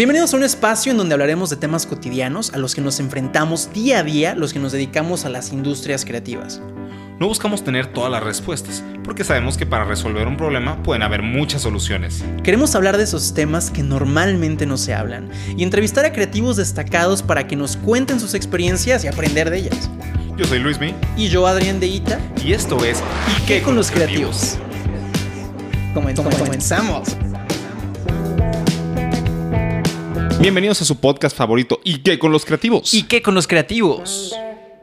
Bienvenidos a un espacio en donde hablaremos de temas cotidianos a los que nos enfrentamos día a día los que nos dedicamos a las industrias creativas. No buscamos tener todas las respuestas, porque sabemos que para resolver un problema pueden haber muchas soluciones. Queremos hablar de esos temas que normalmente no se hablan y entrevistar a creativos destacados para que nos cuenten sus experiencias y aprender de ellas. Yo soy Luismi Y yo, Adrián de Ita, y esto es ¿y qué con los creativos? Comen- comenzamos. Bienvenidos a su podcast favorito ¿Y qué con los creativos? ¿Y qué con los creativos?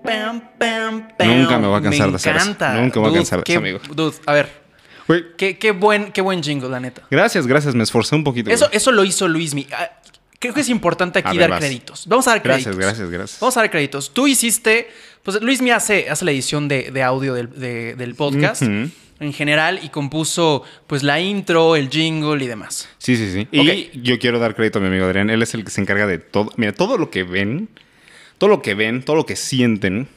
Pam, pam, pam. Nunca me voy a cansar de hacer eso. encanta. Nunca me voy a cansar de qué- eso, amigo. Dude, a ver, Güey, qué, qué buen, qué buen jingle, la neta. gracias, gracias, me esforcé un poquito. Eso, güey. eso lo hizo Luismi. Ah, Creo que es importante aquí A ver, dar vas. créditos. Vamos a dar Gracias, créditos. gracias, gracias. Vamos a dar créditos. Tú hiciste, pues Luismi hace, hace la edición de, de audio del, de- del podcast Ujú. En general y compuso pues la intro, el jingle y demás. Sí, sí, sí. Y yo quiero dar crédito a mi amigo Adrián. Él es el que se encarga de todo. Mira, todo lo que ven, todo lo que ven, todo lo que sienten,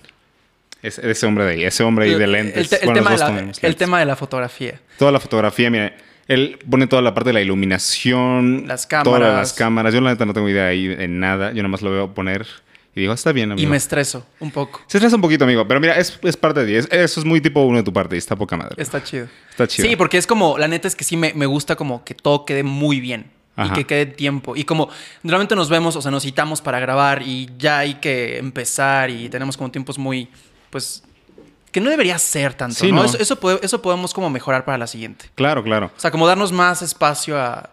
es ese hombre de ahí, ese hombre ahí de lentes. El, te- el Bueno, tema, de la, el tema de la fotografía. Toda la fotografía, mira. Él pone toda la parte de la iluminación. Las Todas cámaras. las cámaras. Yo la neta no tengo idea ahí en nada. Yo nada más lo veo poner y digo, "Ah, está bien, amigo. Y me estreso un poco. Se estresa un poquito, amigo. Pero mira, es, es parte de ti. Es- eso es muy tipo uno de tu parte y está poca madre. Está chido. Está chido. Sí, porque es como, la neta es que sí me, me gusta como que todo quede muy bien. Ajá. Y que quede tiempo. Y como normalmente nos vemos, o sea, nos citamos para grabar y ya hay que empezar y tenemos como tiempos muy, pues, que no debería ser tanto, Sí, ¿no? no. Eso, eso, eso podemos como mejorar para la siguiente. Claro, claro. O sea, como darnos más espacio a,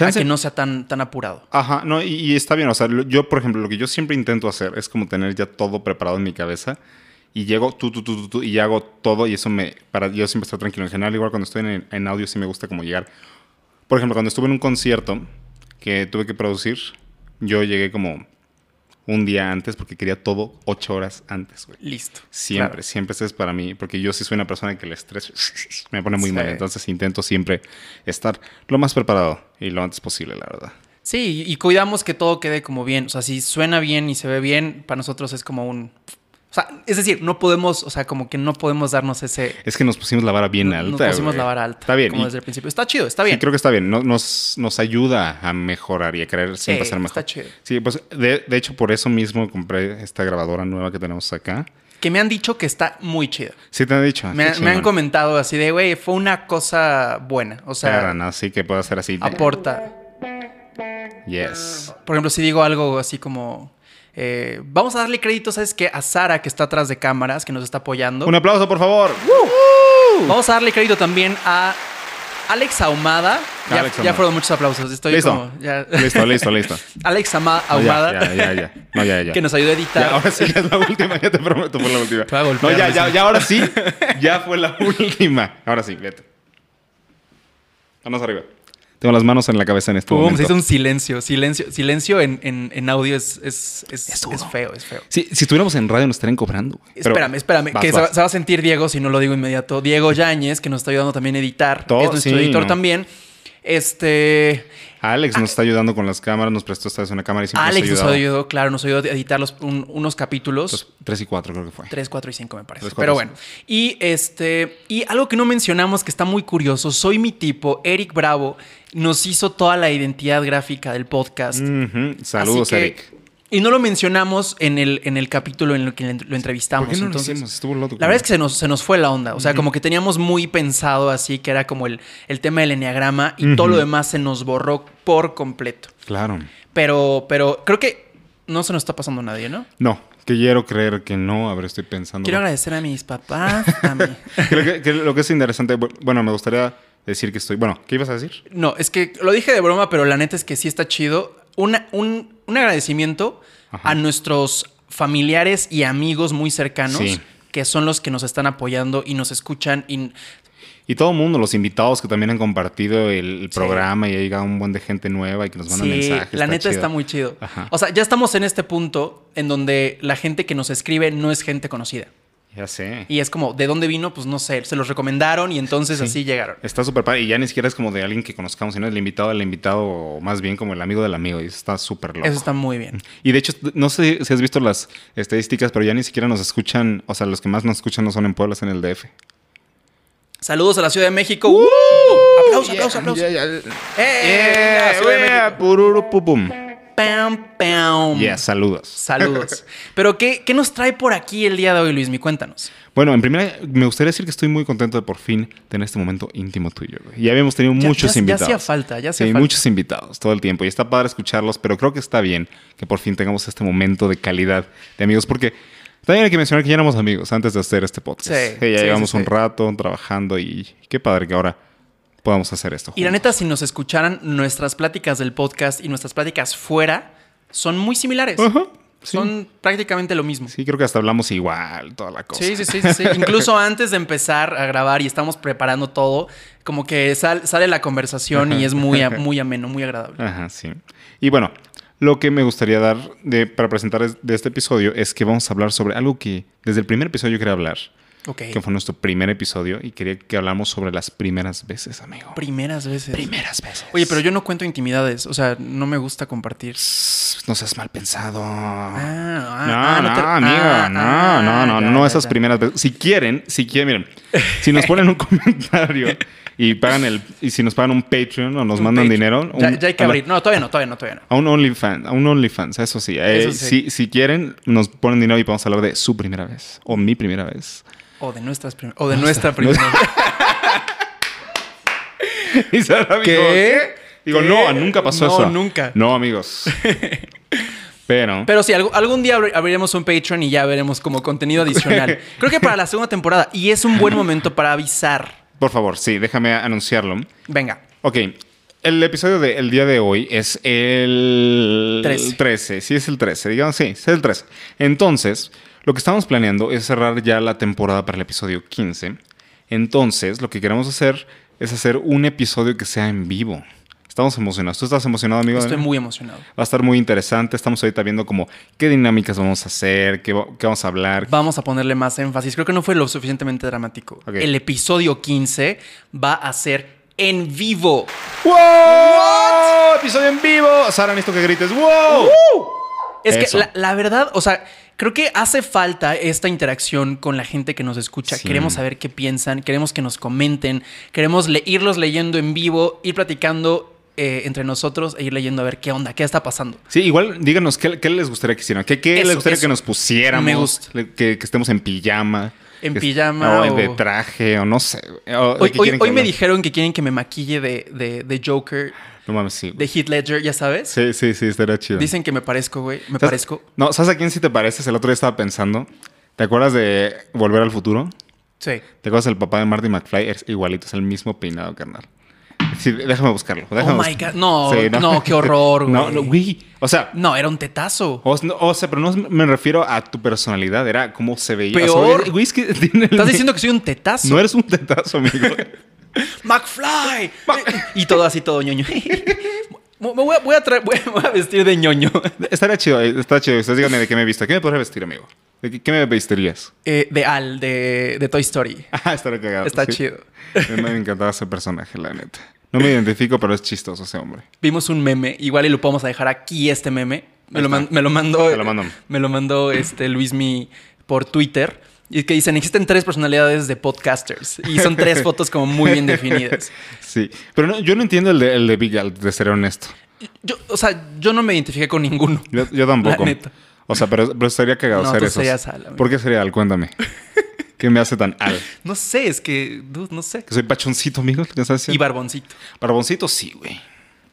a que no sea tan, tan apurado. Ajá, no, y, y está bien. O sea, yo, por ejemplo, lo que yo siempre intento hacer es como tener ya todo preparado en mi cabeza. Y llego tú, tú, tú, tú, tú, y hago todo. Y eso me. Para yo siempre estar tranquilo. En general, igual cuando estoy en, en audio, sí me gusta como llegar. Por ejemplo, cuando estuve en un concierto que tuve que producir, yo llegué como un día antes porque quería todo ocho horas antes, güey. Listo. Siempre, Claro. siempre eso es para mí, porque yo sí soy una persona que el estrés me pone muy Sí. mal, entonces intento siempre estar lo más preparado y lo antes posible, la verdad. Sí, y cuidamos que todo quede como bien. O sea, si suena bien y se ve bien, para nosotros es como un... O sea, es decir, no podemos, o sea, como que no podemos darnos ese... Es que nos pusimos la vara bien alta. Nos pusimos güey. la vara alta. Está bien. Como y- desde el principio. Está chido, está sí, bien. creo que está bien. No- Nos, nos ayuda a mejorar y a querer siempre Sí, ser mejor. está chido. Sí, pues de, de hecho por eso mismo compré esta grabadora nueva que tenemos acá. Que me han dicho que está muy chida. Sí te han dicho. Me, me han comentado así de, güey, fue una cosa buena. O sea, Claro, ¿no? Sí que puedo hacer así. aporta. Yes. Por ejemplo, si digo algo así como... eh, vamos a darle crédito, ¿sabes qué? A Sara, que está atrás de cámaras, que nos está apoyando. Un aplauso, por favor. Vamos a darle crédito también a Alex Ahumada. Ya, Alex ya fueron muchos aplausos. Estoy Listo. como... ya- Listo, listo, listo. Alex Ama- No, ya, Ahumada. ya, ya, ya. No, ya, ya. que nos ayudó a editar. Ya, ahora sí ya es la última, ya te prometo fue la última. Te voy a golpear, no, ya, ya, ahora sí, ya fue la última. Ahora sí, vete. Manos arriba. Tengo las manos en la cabeza en este Pum, momento. se hizo un silencio. Silencio, silencio en, en- en audio es, es, es, Es duro. es feo, es feo. Sí, si estuviéramos en radio nos estarían cobrando. güey. Pero espérame, espérame. vas, que se va, vas. se va a sentir Diego si no lo digo inmediato. Diego Yáñez, que nos está ayudando también a editar. Todo, es nuestro sí, editor no. también. Este. Alex nos está ayudando con las cámaras, nos prestó esta vez una cámara y siempre Alex nos nos ayudó, claro, nos ayudó a editar los- un- unos capítulos. Los tres y cuatro creo que fue. 3, 4 y 5 me parece. Tres, cuatro Pero bueno. Y este. Y algo que no mencionamos que está muy curioso. Soy mi tipo, Eric Bravo, nos hizo toda la identidad gráfica del podcast. Ujú. Saludos, Así que- Eric. Y no lo mencionamos en el, en el capítulo en el que lo entrevistamos. ¿Por qué no entonces, lo hicimos? Estuvo loco. La verdad es que se nos, se nos fue la onda. O sea, como que teníamos muy pensado así, que era como el, el tema del enneagrama y todo lo demás se nos borró por completo. Claro. Pero, pero creo que no se nos está pasando a nadie, ¿no? No, que quiero creer que no. A ver, estoy pensando. Quiero agradecer a mis papás, a mí. Creo que, que lo que es interesante, bu- bueno, me gustaría decir que estoy. Bueno, ¿qué ibas a decir? No, es que lo dije de broma, pero la neta es que sí está chido. Una- un, un agradecimiento Ajá. a nuestros familiares y amigos muy cercanos. Sí. Que son los que nos están apoyando y nos escuchan. Y Y todo el mundo, los invitados que también han compartido el, programa y ha llegado un buen de gente nueva y que nos mandan sí, mensajes. la neta chido. está muy chido. Ajá. O sea, ya estamos en este punto en donde la gente que nos escribe no es gente conocida. Ya sé. Y es como, ¿de dónde vino? Pues no sé, se los recomendaron y entonces así llegaron. Está súper padre. Y ya ni siquiera es como de alguien que conozcamos, sino el invitado del invitado, o más bien como el amigo del amigo. Y eso está súper loco. Eso está muy bien. Y de hecho, no sé si has visto las estadísticas, pero ya ni siquiera nos escuchan, o sea, los que más nos escuchan no son en Puebla, es en el DF. Saludos a la Ciudad de México. ¡Uh! Aplauso, aplauso, aplauso. Ya, ya. ¡Eh! La ¡Eh! Ciudad de ¡Eh! Pam, pam. Yeah, saludos. Saludos. Pero, ¿qué, ¿qué nos trae por aquí el día de hoy, Luis? Mi cuéntanos. Bueno, en primera, me gustaría decir que estoy muy contento de por fin tener este momento íntimo tuyo. Ya habíamos tenido Ya- muchos ya- invitados. Ya hacía falta, ya hacía Sí, falta. muchos invitados todo el tiempo. Y está padre escucharlos, pero creo que está bien que por fin tengamos este momento de calidad de amigos. Porque también hay que mencionar que ya éramos amigos antes de hacer este podcast. Sí, ya sí, llevamos un rato trabajando y qué padre que ahora podamos hacer esto. Y la juntos. neta, si nos escucharan nuestras pláticas del podcast y nuestras pláticas fuera, son muy similares. Ajá, sí. Son prácticamente lo mismo. Sí, creo que hasta hablamos igual, toda la cosa. Sí, sí, sí, sí, sí. Incluso antes de empezar a grabar y estamos preparando todo, como que sal- sale la conversación y es muy, muy ameno, muy agradable. Ajá, sí. Y bueno, lo que me gustaría dar de, para presentar es- de este episodio es que vamos a hablar sobre algo que desde el primer episodio yo quería hablar, Ok. que fue nuestro primer episodio y quería que hablamos sobre las primeras veces, amigo. Primeras veces. primeras veces. Oye, pero yo no cuento intimidades, o sea, no me gusta compartir. No seas mal pensado. Ah, ah, no, ah, no, te- amigo, ah, no, ah, no, no, ya, no ya, esas primeras veces. Si quieren, si quieren, miren, si nos ponen un comentario y pagan el, y si nos pagan un Patreon o nos Un mandan Patreon. dinero, Ya, un- ya hay que abrir. No, todavía no, todavía no, todavía no. A un OnlyFans, a un OnlyFans, eso sí. Eh, Eso sí. Si, si quieren, nos ponen dinero y podemos hablar de su primera vez o mi primera vez. O de nuestras prim- o de nuestra primera. Y Sara dijo, ¿Qué? Digo, ¿Qué? no, nunca pasó No, eso. nunca. No, amigos. Pero, Pero sí, algún día abri- abriremos un Patreon y ya veremos como contenido adicional. Creo que para la segunda temporada. Y es un buen momento para avisar. por favor, sí, déjame anunciarlo. Venga. Ok, el episodio del día de hoy es el 13. 13. Sí, es el 13. Digamos, sí, es el 13. Entonces, lo que estamos planeando es cerrar ya la temporada para el episodio 15. Entonces, lo que queremos hacer es hacer un episodio que sea en vivo. Estamos emocionados. ¿Tú estás emocionado, amigo? Estoy muy emocionado. Va a estar muy interesante. Estamos ahorita viendo como qué dinámicas vamos a hacer, qué, qué vamos a hablar. Vamos a ponerle más énfasis. Creo que no fue lo suficientemente dramático. El episodio 15 va a ser en vivo. ¡Wow! Episodio en vivo. Sara, necesito que grites. ¡Wow! Es Eso. que la, la verdad, o sea, creo que hace falta esta interacción con la gente que nos escucha. Sí. Queremos saber qué piensan, queremos que nos comenten, queremos le- irlos leyendo en vivo, ir platicando eh, entre nosotros e ir leyendo a ver qué onda, qué está pasando. Sí, igual díganos qué, qué les gustaría que hicieran. ¿Qué, qué Eso, les gustaría eso. que nos pusiéramos? Me gusta. Que, que estemos en pijama. En pijama O, o- de traje, o no sé. O- ¿de Hoy, me dijeron que quieren que me maquille de, de- de Joker, No mames, sí. de. Heath Ledger, ya sabes. Sí, sí, sí, estaría chido. Dicen que me parezco, güey. Me ¿Sabes- parezco. No, ¿sabes a quién sí te pareces? El otro día estaba pensando. ¿Te acuerdas de Volver al Futuro? Sí. ¿Te acuerdas del papá de Marty McFly? Es igualito, es el mismo peinado, carnal. Sí, déjame buscarlo. déjame Oh my buscarlo. God. No, no, qué horror, güey. no, güey. O sea, No, era un tetazo. o, no, o sea, pero no me refiero a tu personalidad, era cómo se veía. Peor. O sea, güey, es que tiene el- Estás diciendo que soy un tetazo. No eres un tetazo, amigo. McFly. y todo así, todo ñoño. Me voy a, voy a traer- voy a- voy a vestir de ñoño. Estaría chido, eh, está chido. Ustedes díganme de qué me he visto. ¿Qué me podría vestir, amigo? ¿De qué, qué me vestirías? Eh, de Al, de, de Toy Story. Ah, estaría cagado. Está sí. chido. Me, me encantaba ese personaje, la neta. No me identifico, pero es chistoso ese hombre. Vimos un meme, igual y lo podemos dejar aquí este meme. Me lo, man- me lo mandó. Lo. Me lo mandó este Luismi por Twitter. Y que dicen, existen tres personalidades de podcasters. Y son tres fotos como muy bien definidas. Sí. Pero no, yo no entiendo el de, el de Big Al, de ser honesto. Yo, o sea, yo no me identifiqué con ninguno. Yo, yo tampoco. La neta. O sea, pero, pero estaría cagado No, ser tú Al, amigo. ¿Por qué sería Al? Cuéntame. ¿Qué me hace tan Al? No sé, es que, dude, no sé. ¿Que soy pachoncito, amigo? ¿Qué estás Y barboncito. Barboncito, sí, güey.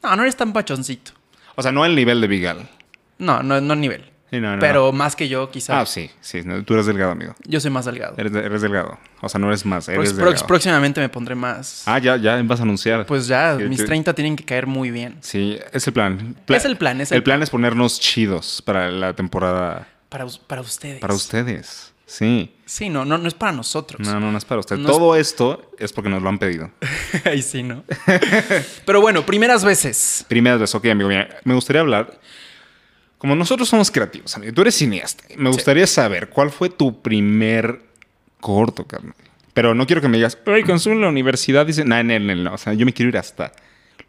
No, no eres tan pachoncito. O sea, no al nivel de Big Al. No, no, no nivel. Sí, no, no, Pero más que yo, quizá. Ah, sí, sí. tú eres delgado, amigo. Yo soy más delgado. Eres, eres delgado. O sea, no eres más, eres Prox- delgado. prox- próximamente me pondré más. Ah, ya, ya vas a anunciar. Pues ya, mis que- 30 tienen que caer muy bien. Sí, es el plan. Es el plan, es el el plan es ponernos chidos para la temporada Para, para ustedes. para ustedes. Sí. Sí, no, no, no es para nosotros. No, no, no es para ustedes. Es- Todo esto es porque nos lo han pedido. Ahí sí, ¿no? Pero bueno, primeras veces. Primeras veces, ok, amigo. Mira, me gustaría hablar. Como nosotros somos creativos, amigo. Tú eres cineasta. Me gustaría saber cuál fue tu primer corto, carnal. Pero no quiero que me digas, cuando estuve en la universidad, dice, no, no, no, no. O sea, yo me quiero ir hasta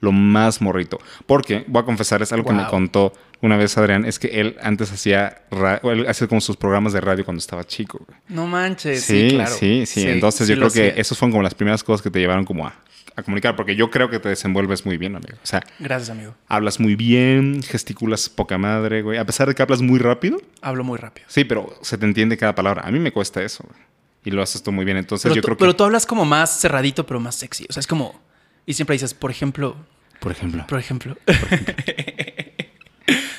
lo más morrito. Porque, voy a confesar, es algo que me contó una vez, Adrián, es que él antes hacía, él hacía como sus programas de radio cuando estaba chico. güey. No manches. Sí, Sí, claro. sí, sí. Entonces sí yo creo que esos fueron como las primeras cosas que te llevaron como a, a comunicar, porque yo creo que te desenvuelves muy bien, amigo. O sea, Gracias, amigo. hablas muy bien, gesticulas poca madre, güey. A pesar de que hablas muy rápido, Hablo muy rápido. sí, pero se te entiende cada palabra. A mí me cuesta eso, güey. Y lo haces tú muy bien. Entonces Pero, yo tú, creo que... pero tú hablas como más cerradito, pero más sexy. O sea, es como... Y siempre dices, por ejemplo... Por ejemplo. Por ejemplo...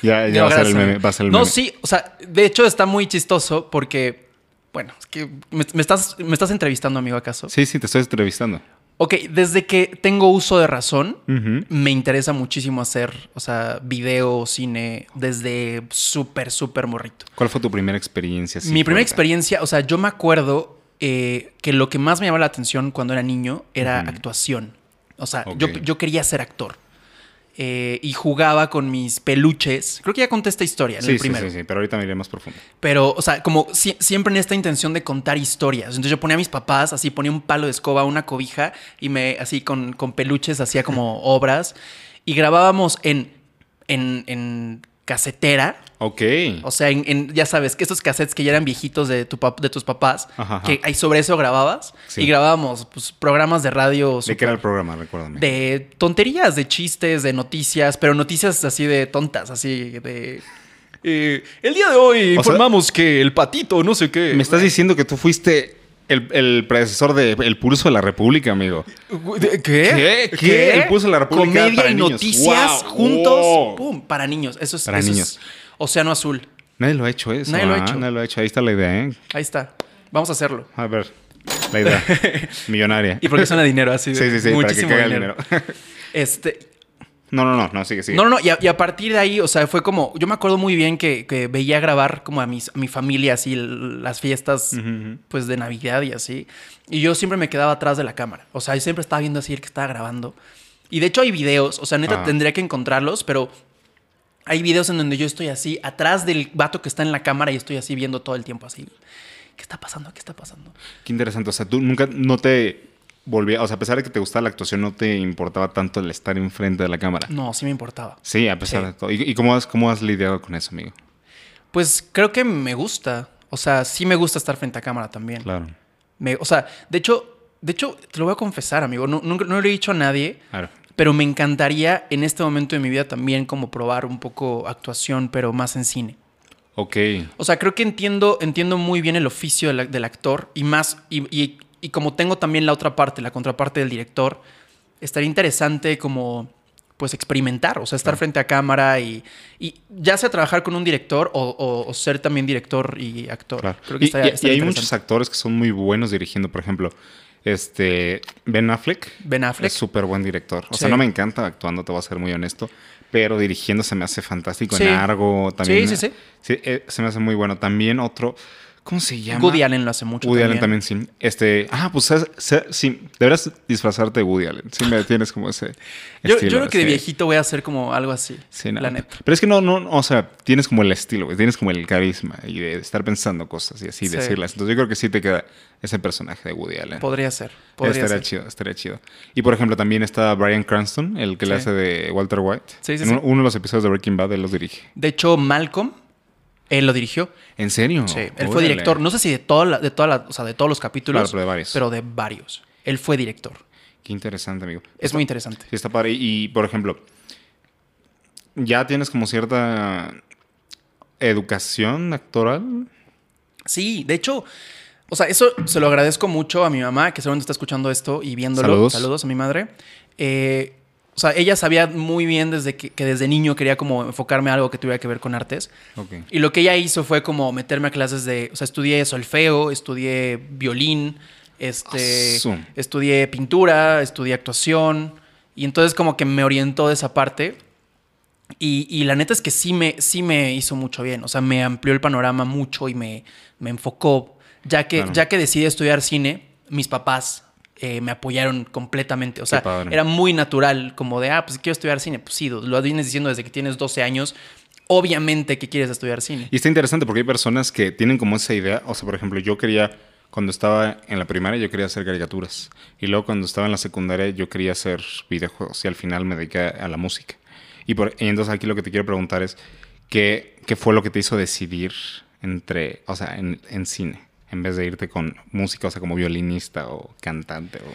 Ya, ya No, va a ser el meme. Va a ser el no, meme. sí, o sea, de hecho está muy chistoso porque, bueno, es que me, me estás, me estás entrevistando, amigo, ¿acaso? Sí, sí, te estoy entrevistando. Ok, desde que tengo uso de razón, me interesa muchísimo hacer, o sea, video, cine, desde súper, súper morrito. ¿Cuál fue tu primera experiencia? Mi primera experiencia, o sea, yo me acuerdo eh, que lo que más me llamaba la atención cuando era niño era actuación. O sea, yo, yo quería ser actor. Eh, y jugaba con mis peluches. Creo que ya conté esta historia en Sí, el sí, primero. sí, sí, pero ahorita me iré más profundo. Pero, o sea, como si- siempre en esta intención de contar historias. Entonces yo ponía a mis papás, así ponía un palo de escoba, una cobija, y me, así con, con peluches, hacía como obras. Y grabábamos en, en, en casetera. Ok. O sea, en, en- ya sabes, que estos cassettes que ya eran viejitos de, tu pap- de tus papás, Ajá, ajá. que ahí sobre eso grababas. Sí. Y grabábamos pues, programas de radio. ¿De qué era el programa? Recuérdame. de tonterías, de chistes, de noticias, pero noticias así de tontas, así de... eh, el día de hoy sea- informamos que el patito, no sé qué. Me estás diciendo que tú fuiste el, el predecesor de El Pulso de la República, amigo. ¿De- ¿Qué? ¿Qué? ¿Qué? El Pulso de la República Comedia para y niños. noticias Wow. juntos. Wow. ¡Pum! Para niños. Eso es, Para eso es niños. Océano Azul. Nadie lo ha hecho eso. Nadie lo ha ¿ah? hecho. Nadie lo ha hecho. Ahí está la idea, ¿eh? Ahí está. Vamos a hacerlo. A ver, la idea. Millonaria. Y porque suena dinero así. de Sí, sí, sí, para que muchísimo caiga el dinero. dinero. Este, no, no, no, no, sigue, sigue. No, no, no. Y a, y a partir de ahí, o sea, fue como. Yo me acuerdo muy bien que, que veía grabar como a, mis, a mi familia, así, las fiestas, pues de Navidad y así. Y yo siempre me quedaba atrás de la cámara. O sea, yo siempre estaba viendo así el que estaba grabando. Y de hecho hay videos, o sea, neta Ah. tendría que encontrarlos, pero hay videos en donde yo estoy así, atrás del vato que está en la cámara y estoy así viendo todo el tiempo así. ¿Qué está pasando? ¿Qué está pasando? Qué interesante. O sea, tú nunca no te volvía. O sea, a pesar de que te gustaba la actuación, no te importaba tanto el estar enfrente de la cámara. No, sí me importaba. Sí, a pesar Sí. de todo. ¿Y, y cómo, has, cómo has lidiado con eso, amigo? Pues creo que me gusta. O sea, sí me gusta estar frente a cámara también. Claro. Me- o sea, de hecho, de hecho, te lo voy a confesar, amigo. No, nunca- no lo he dicho a nadie, Claro. Pero me encantaría en este momento de mi vida también como probar un poco actuación, pero más en cine. Ok. O sea, creo que entiendo, entiendo muy bien el oficio del, del actor y más, y, y- y como tengo también la otra parte, la contraparte del director, estaría interesante como, pues, experimentar, o sea, estar frente a cámara y, y ya sea trabajar con un director o, o- o ser también director y actor. Claro. Creo que Y, estaría- y- y estaría hay muchos actores que son muy buenos dirigiendo. Por ejemplo, este Ben Affleck. Ben Affleck. Es súper buen director. O Sí. sea, no me encanta actuando, te voy a ser muy honesto. Pero dirigiendo se me hace fantástico. Sí. En Argo también. Sí, sí, sí. Sí, eh, se me hace muy bueno. También otro. ¿Cómo se llama? Woody Allen lo hace mucho Woody también. Allen también, sí. Este, ah, pues sí, deberás disfrazarte de Woody Allen. Sí, me tienes como ese. Yo, yo estilo, creo que de viejito voy a hacer como algo así. Sí, no. La neta. Pero es que no, no, o sea, tienes como el estilo, güey, tienes como el carisma y de estar pensando cosas y así Sí. decirlas. Entonces yo creo que sí te queda ese personaje de Woody Allen. Podría ser. Podría estaría ser. chido, estaría chido. Y por ejemplo, también está Brian Cranston, el que le hace de Walter White. Sí, sí, en uno de los episodios de Breaking Bad él los dirige. De hecho, Malcolm, él lo dirigió. ¿En serio? Sí, él fue director. No sé si de, toda la- de, toda la- o sea, de todos los capítulos. Claro, pero de varios. Pero de varios. Él fue director. Qué interesante, amigo. Es muy interesante. Sí, está padre. Y, por ejemplo, ya tienes como cierta educación actoral. Sí, de hecho, o sea, eso se lo agradezco mucho a mi mamá, que seguramente está escuchando esto y viéndolo. Saludos. Saludos a mi madre. Eh, o sea, ella sabía muy bien desde que, que desde niño quería como enfocarme a algo que tuviera que ver con artes. Ok. Y lo que ella hizo fue como meterme a clases de, o sea, estudié solfeo, estudié violín, este, estudié pintura, estudié actuación. Y entonces como que me orientó de esa parte. Y, y la neta es que sí me, sí me hizo mucho bien. O sea, me amplió el panorama mucho y me, me enfocó. Ya que, Claro. ya que decidí estudiar cine, mis papás eh, me apoyaron completamente. O sea, era muy natural, como de, ah, pues quiero estudiar cine. Pues sí, lo vienes diciendo desde que tienes 12 años. Obviamente que quieres estudiar cine. Y está interesante porque hay personas que tienen como esa idea. O sea, por ejemplo, yo quería, cuando estaba en la primaria, yo quería hacer caricaturas. Y luego cuando estaba en la secundaria, yo quería hacer videojuegos. Y al final me dediqué a la música. Y, por, y entonces aquí lo que te quiero preguntar es, ¿Qué, qué fue lo que te hizo decidir entre, o sea, en, en cine, en vez de irte con música, o sea, como violinista o cantante? O...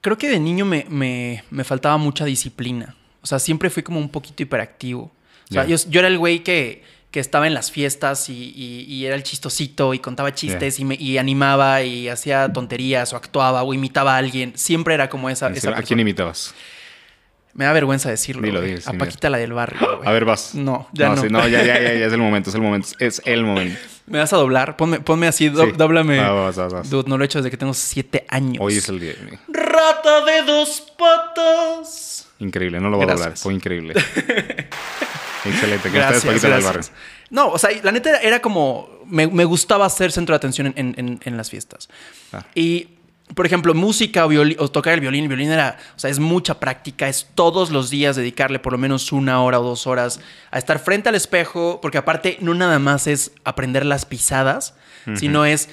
Creo que de niño me, me, me faltaba mucha disciplina. O sea, siempre fui como un poquito hiperactivo. O sea, yo, yo era el güey que, que estaba en las fiestas y, y- y era el chistosito y contaba chistes y, me, y animaba y hacía tonterías o actuaba o imitaba a alguien. Siempre era como esa, esa ¿A quién imitabas? Me da vergüenza decirlo. Dilo, dilo, a. Paquita la del barrio. güey. A ver, vas. No, ya no. sí, no, ya, ya, ya, ya es el momento, es el momento, es el momento. ¿Me vas a doblar? Ponme, ponme así, do- Sí. dóblame. Vas, vas, vas. Dude, no lo he hecho desde que tengo siete años. Hoy es el día. Rata de dos patas. Increíble, no lo voy a doblar, fue increíble. Excelente, que Gracias, ustedes Paquita del barrio. No, o sea, la neta era, era como. Me, me gustaba ser centro de atención en, en- en- en las fiestas. Ah. Y, por ejemplo, música o, o tocar el violín. El violín era. O sea, es mucha práctica. Es todos los días dedicarle por lo menos una hora o dos horas a estar frente al espejo. Porque aparte, no nada más es aprender las pisadas, sino es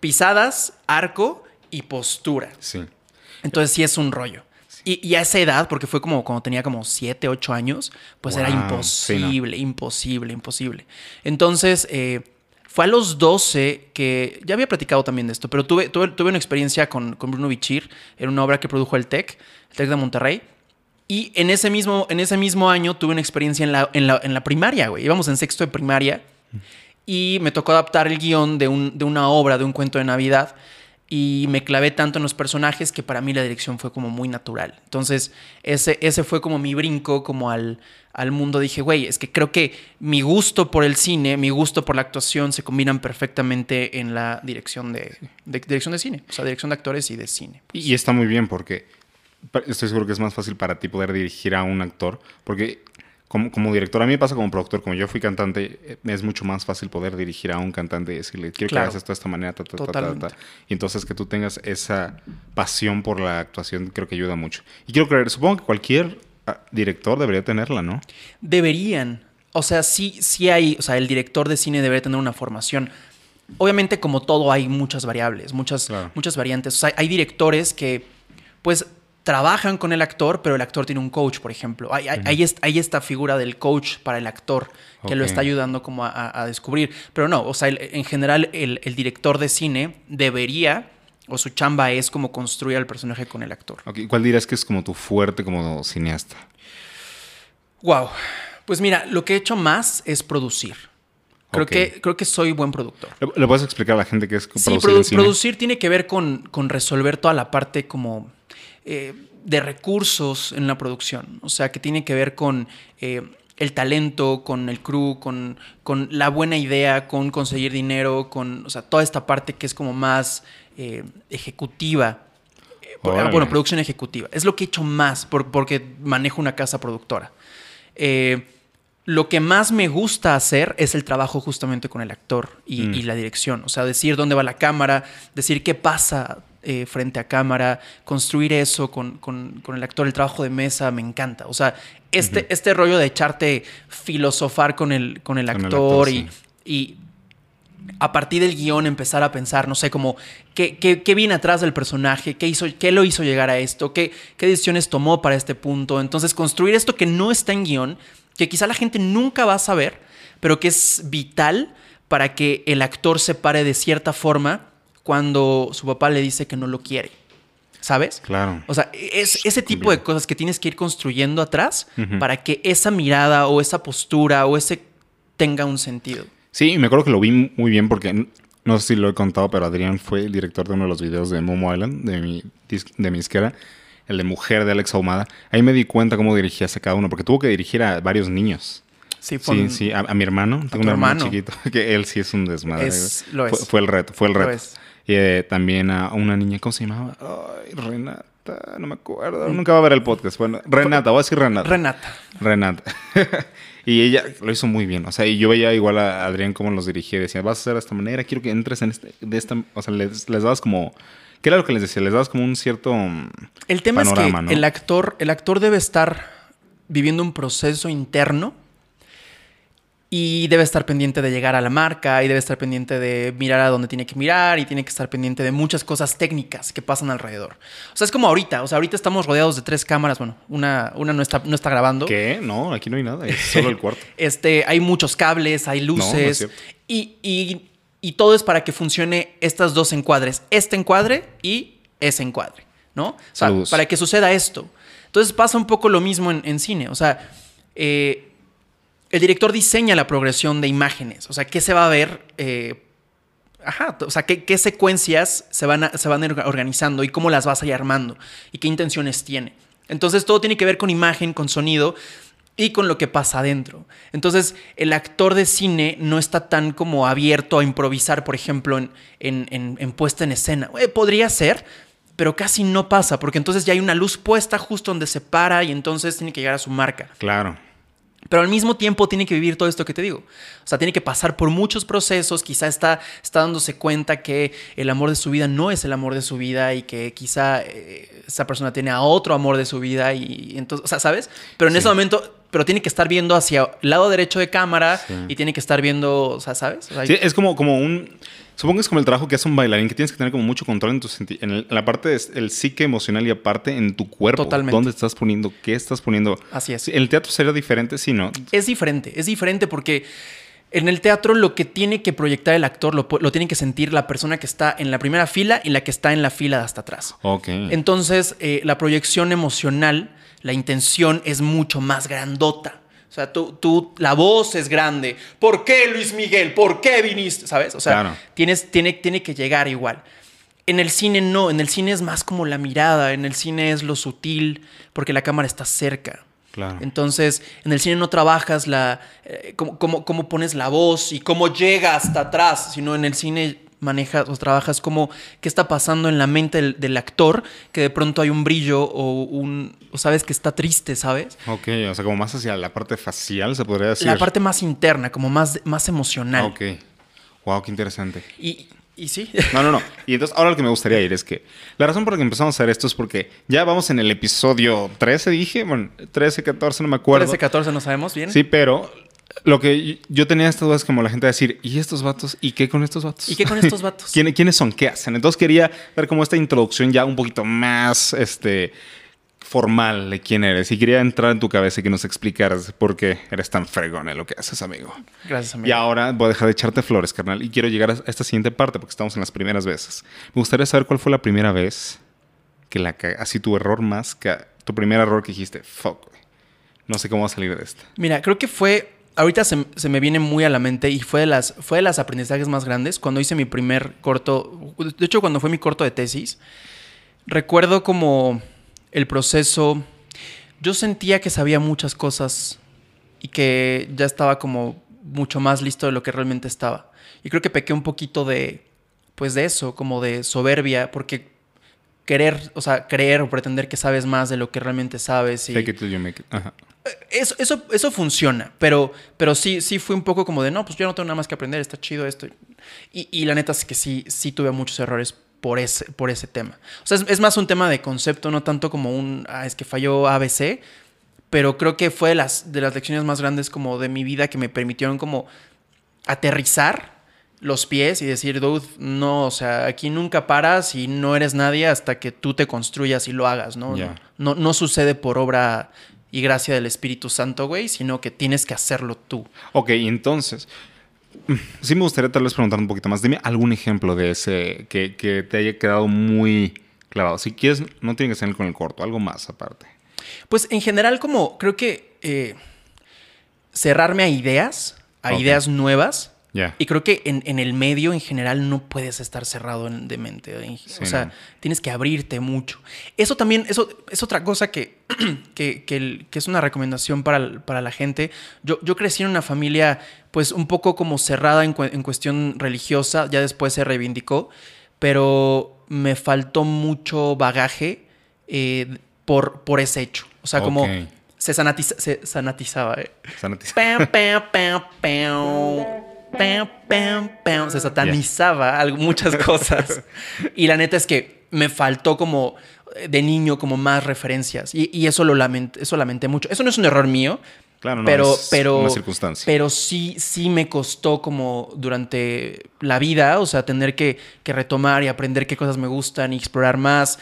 pisadas, arco y postura. Sí. Entonces sí es un rollo. Y, y a esa edad, porque fue como cuando tenía como 7, 8 años, pues era imposible, imposible, imposible. Entonces, eh, fue a los 12 que, ya había platicado también de esto, pero tuve, tuve, tuve una experiencia con, con Bruno Bichir, en una obra que produjo el TEC, el TEC de Monterrey. Y en ese mismo, en ese mismo año tuve una experiencia en la, en la, en la primaria, güey. Íbamos en sexto de primaria y me tocó adaptar el guion de, un- de una obra, de un cuento de Navidad. Y me clavé tanto en los personajes que para mí la dirección fue como muy natural. Entonces, ese, ese fue como mi brinco como al, al mundo. Dije, güey, es que creo que mi gusto por el cine, mi gusto por la actuación se combinan perfectamente en la dirección de, de- dirección de cine. O sea, dirección de actores y de cine. Y, y está muy bien porque estoy seguro que es más fácil para ti poder dirigir a un actor. Porque como, como director, a mí me pasa como productor, como yo fui cantante, eh, es mucho más fácil poder dirigir a un cantante y decirle, quiero Claro. que hagas esto de esta manera, ta, ta, ta. Y entonces que tú tengas esa pasión por la actuación, creo que ayuda mucho. Y quiero creer, supongo que cualquier director debería tenerla, ¿no? Deberían. O sea, sí, sí hay. O sea, el director de cine debería tener una formación. Obviamente, como todo, hay muchas variables, muchas, Claro. muchas variantes. O sea, hay directores que, pues, trabajan con el actor, pero el actor tiene un coach, por ejemplo. Hay, hay, hay est- hay esta figura del coach para el actor que lo está ayudando como a, a- a descubrir. Pero no, o sea, el- en general, el, el director de cine debería, o su chamba es como construir al personaje con el actor. ¿Cuál dirías que es como tu fuerte como cineasta? Wow. Pues mira, lo que he hecho más es producir. Creo, que, creo que soy buen productor. ¿Le, puedes explicar a la gente qué es Sí, producir produ- en cine? producir tiene que ver con, con resolver toda la parte como eh, de recursos en la producción. O sea, que tiene que ver con eh, el talento, con el crew, con, con la buena idea, con conseguir dinero, con o sea, toda esta parte que es como más eh, ejecutiva. Eh, Órale. bueno, producción ejecutiva. Es lo que he hecho más por- porque manejo una casa productora. Eh, lo que más me gusta hacer es el trabajo justamente con el actor y, Mm. y la dirección. O sea, decir dónde va la cámara, decir qué pasa eh, frente a cámara, construir eso con, con- con el actor, el trabajo de mesa, me encanta. O sea, este, este rollo de echarte filosofar con el, con el Con el actor, actor, y, sí. y a partir del guion empezar a pensar, no sé, como qué, qué, qué viene atrás del personaje, qué, hizo, qué lo hizo llegar a esto, qué, qué decisiones tomó para este punto. Entonces, construir esto que no está en guion, que quizá la gente nunca va a saber, pero que es vital para que el actor se pare de cierta forma cuando su papá le dice que no lo quiere. ¿Sabes? Claro. O sea, es ese tipo de cosas que tienes que ir construyendo atrás para que esa mirada o esa postura o ese tenga un sentido. Sí, y me acuerdo que lo vi muy bien porque no sé si lo he contado, pero Adrián fue el director de uno de los videos de Momo Island, de mi, de mi disquera, el de Mujer de Alex Ahumada. Ahí me di cuenta cómo dirigías a cada uno, porque tuvo que dirigir a varios niños. Sí, fue Sí, un- sí, a, a mi hermano, tengo un hermano, hermano. chiquito, que él sí es un desmadre. Es- lo Fue, es. fue el reto, fue el Lo reto. es. Y eh, también a una niña, ¿cómo se llamaba? Ay, Renata, no me acuerdo. Nunca va a ver el podcast. Bueno, Renata, voy a decir Renata. Renata. Renata. y ella lo hizo muy bien. O sea, y yo veía igual a Adrián cómo los dirigía. y Decía, vas a hacer de esta manera, quiero que entres en este, de esta. O sea, les, les dabas como. ¿Qué era lo que les decía? Les dabas como un cierto. mm, El tema panorama, es ¿no? que el actor, el actor debe estar viviendo un proceso interno y debe estar pendiente de llegar a la marca y debe estar pendiente de mirar a dónde tiene que mirar y tiene que estar pendiente de muchas cosas técnicas que pasan alrededor. O sea, es como ahorita, o sea, ahorita estamos rodeados de tres cámaras, bueno, una, una no, está, no está grabando. ¿Qué? No, aquí no hay nada, es solo el cuarto. este, hay muchos cables, hay luces y, y, y todo es para que funcione estas dos encuadres, este encuadre y ese encuadre, ¿no? O sea, para que suceda esto. Entonces pasa un poco lo mismo en, en cine, o sea, eh, el director diseña la progresión de imágenes, o sea, qué se va a ver, eh, ajá, o sea, qué, secuencias se van, a, se van organizando y cómo las vas a ir armando y qué intenciones tiene. Entonces todo tiene que ver con imagen, con sonido y con lo que pasa adentro. Entonces el actor de cine no está tan como abierto a improvisar, por ejemplo, en, en, puesta en escena. Eh, podría ser, pero casi no pasa, porque entonces ya hay una luz puesta justo donde se para y entonces tiene que llegar a su marca. Claro. Pero al mismo tiempo tiene que vivir todo esto que te digo. O sea, tiene que pasar por muchos procesos, quizá está, está dándose cuenta que el amor de su vida no es el amor de su vida y que quizá eh, esa persona tiene a otro amor de su vida y, entonces, o sea, ¿sabes? Pero en ese momento, pero tiene que estar viendo hacia el lado derecho de cámara y tiene que estar viendo, o sea, ¿sabes? sí, es como, como un Supongo que es como el trabajo que hace un bailarín, que tienes que tener como mucho control en, tu en, la parte del psique emocional y aparte en tu cuerpo. Totalmente. ¿Dónde estás poniendo? ¿Qué estás poniendo? Así es. ¿En el teatro sería diferente? Sí, ¿no? Es diferente, es diferente porque en el teatro lo que tiene que proyectar el actor lo, tiene que sentir la persona que está en la primera fila y la que está en la fila de hasta atrás. Ok. Entonces, eh, la proyección emocional, la intención es mucho más grandota. O sea, tú, tú, la voz es grande. ¿Por qué Luis Miguel? ¿Por qué viniste? ¿Sabes? O sea, tienes, tiene, tiene que llegar igual. En el cine no, en el cine es más como la mirada, en el cine es lo sutil, porque la cámara está cerca. Claro. Entonces, en el cine no trabajas la, eh, cómo, cómo, pones la voz y cómo llega hasta atrás, sino en el cine manejas o trabajas como qué está pasando en la mente del, actor, que de pronto hay un brillo o un o sabes que está triste, ¿sabes? Ok, o sea, como más hacia la parte facial, se podría decir. La parte más interna, como más, más emocional. Ok. Wow, qué interesante. Y, y sí. No, no, no. Y entonces ahora lo que me gustaría ir es que la razón por la que empezamos a hacer esto es porque ya vamos en el episodio 13, dije. Bueno, 13, 14, no me acuerdo. 13, 14, no sabemos bien. Sí, pero lo que yo tenía estas dudas como la gente decir, ¿y estos vatos? ¿Y qué con estos vatos? ¿Y qué con estos vatos? ¿Quiénes, ¿Quiénes son? ¿Qué hacen? Entonces quería ver como esta introducción ya un poquito más este, formal de quién eres. Y quería entrar en tu cabeza y que nos explicaras por qué eres tan fregón en lo que haces, amigo. Gracias, amigo. Y ahora voy a dejar de echarte flores, carnal. Y quiero llegar a esta siguiente parte porque estamos en las primeras veces. Me gustaría saber cuál fue la primera vez que la Así tu error más que... Tu primer error que dijiste, fuck, No sé cómo va a salir de esta. Mira, creo que fue ahorita se, me viene muy a la mente y fue de, las, fue de las aprendizajes más grandes cuando hice mi primer corto, de hecho cuando fue mi corto de tesis, recuerdo como el proceso, yo sentía que sabía muchas cosas y que ya estaba como mucho más listo de lo que realmente estaba. Y creo que pequé un poquito de, pues de eso, como de soberbia, porque querer, o sea, creer o pretender que sabes más de lo que realmente sabes. Y, eso, eso, eso funciona, pero, pero sí, sí fue un poco como de, no, pues yo no tengo nada más que aprender, está chido esto. Y, y la neta es que sí, sí tuve muchos errores por ese, por ese tema. O sea, es, más un tema de concepto, no tanto como un, ah, es que falló ABC, pero creo que fue de las, de las lecciones más grandes como de mi vida que me permitieron como aterrizar los pies y decir, dude, no, o sea, aquí nunca paras y no eres nadie hasta que tú te construyas y lo hagas, ¿no? No, no, sucede por obra y gracia del Espíritu Santo, güey, sino que tienes que hacerlo tú. Ok, entonces, mm, sí me gustaría tal vez preguntar un poquito más. Dime algún ejemplo de ese que, te haya quedado muy clavado. Si quieres, no tiene que ser con el corto, algo más aparte. Pues en general, como creo que eh, cerrarme a ideas, a ideas nuevas, y creo que en, el medio en general no puedes estar cerrado de mente. o sea, tienes que abrirte mucho. Eso también, eso es otra cosa que, que, es una recomendación para, para, la gente. Yo, yo crecí en una familia pues un poco como cerrada en, cuestión religiosa, ya después se reivindicó, pero me faltó mucho bagaje eh, por, por ese hecho. O sea, como se, se sanatizaba. Eh. Se satanizaba muchas cosas. y la neta es que me faltó como eh, de niño como más referencias. Y, eso lo lamenté, eso lamenté mucho. Eso no es un error mío. Claro, no pero, es pero, una circunstancia. Pero sí, sí me costó como durante la vida, o sea, tener que, que retomar y aprender qué cosas me gustan y explorar más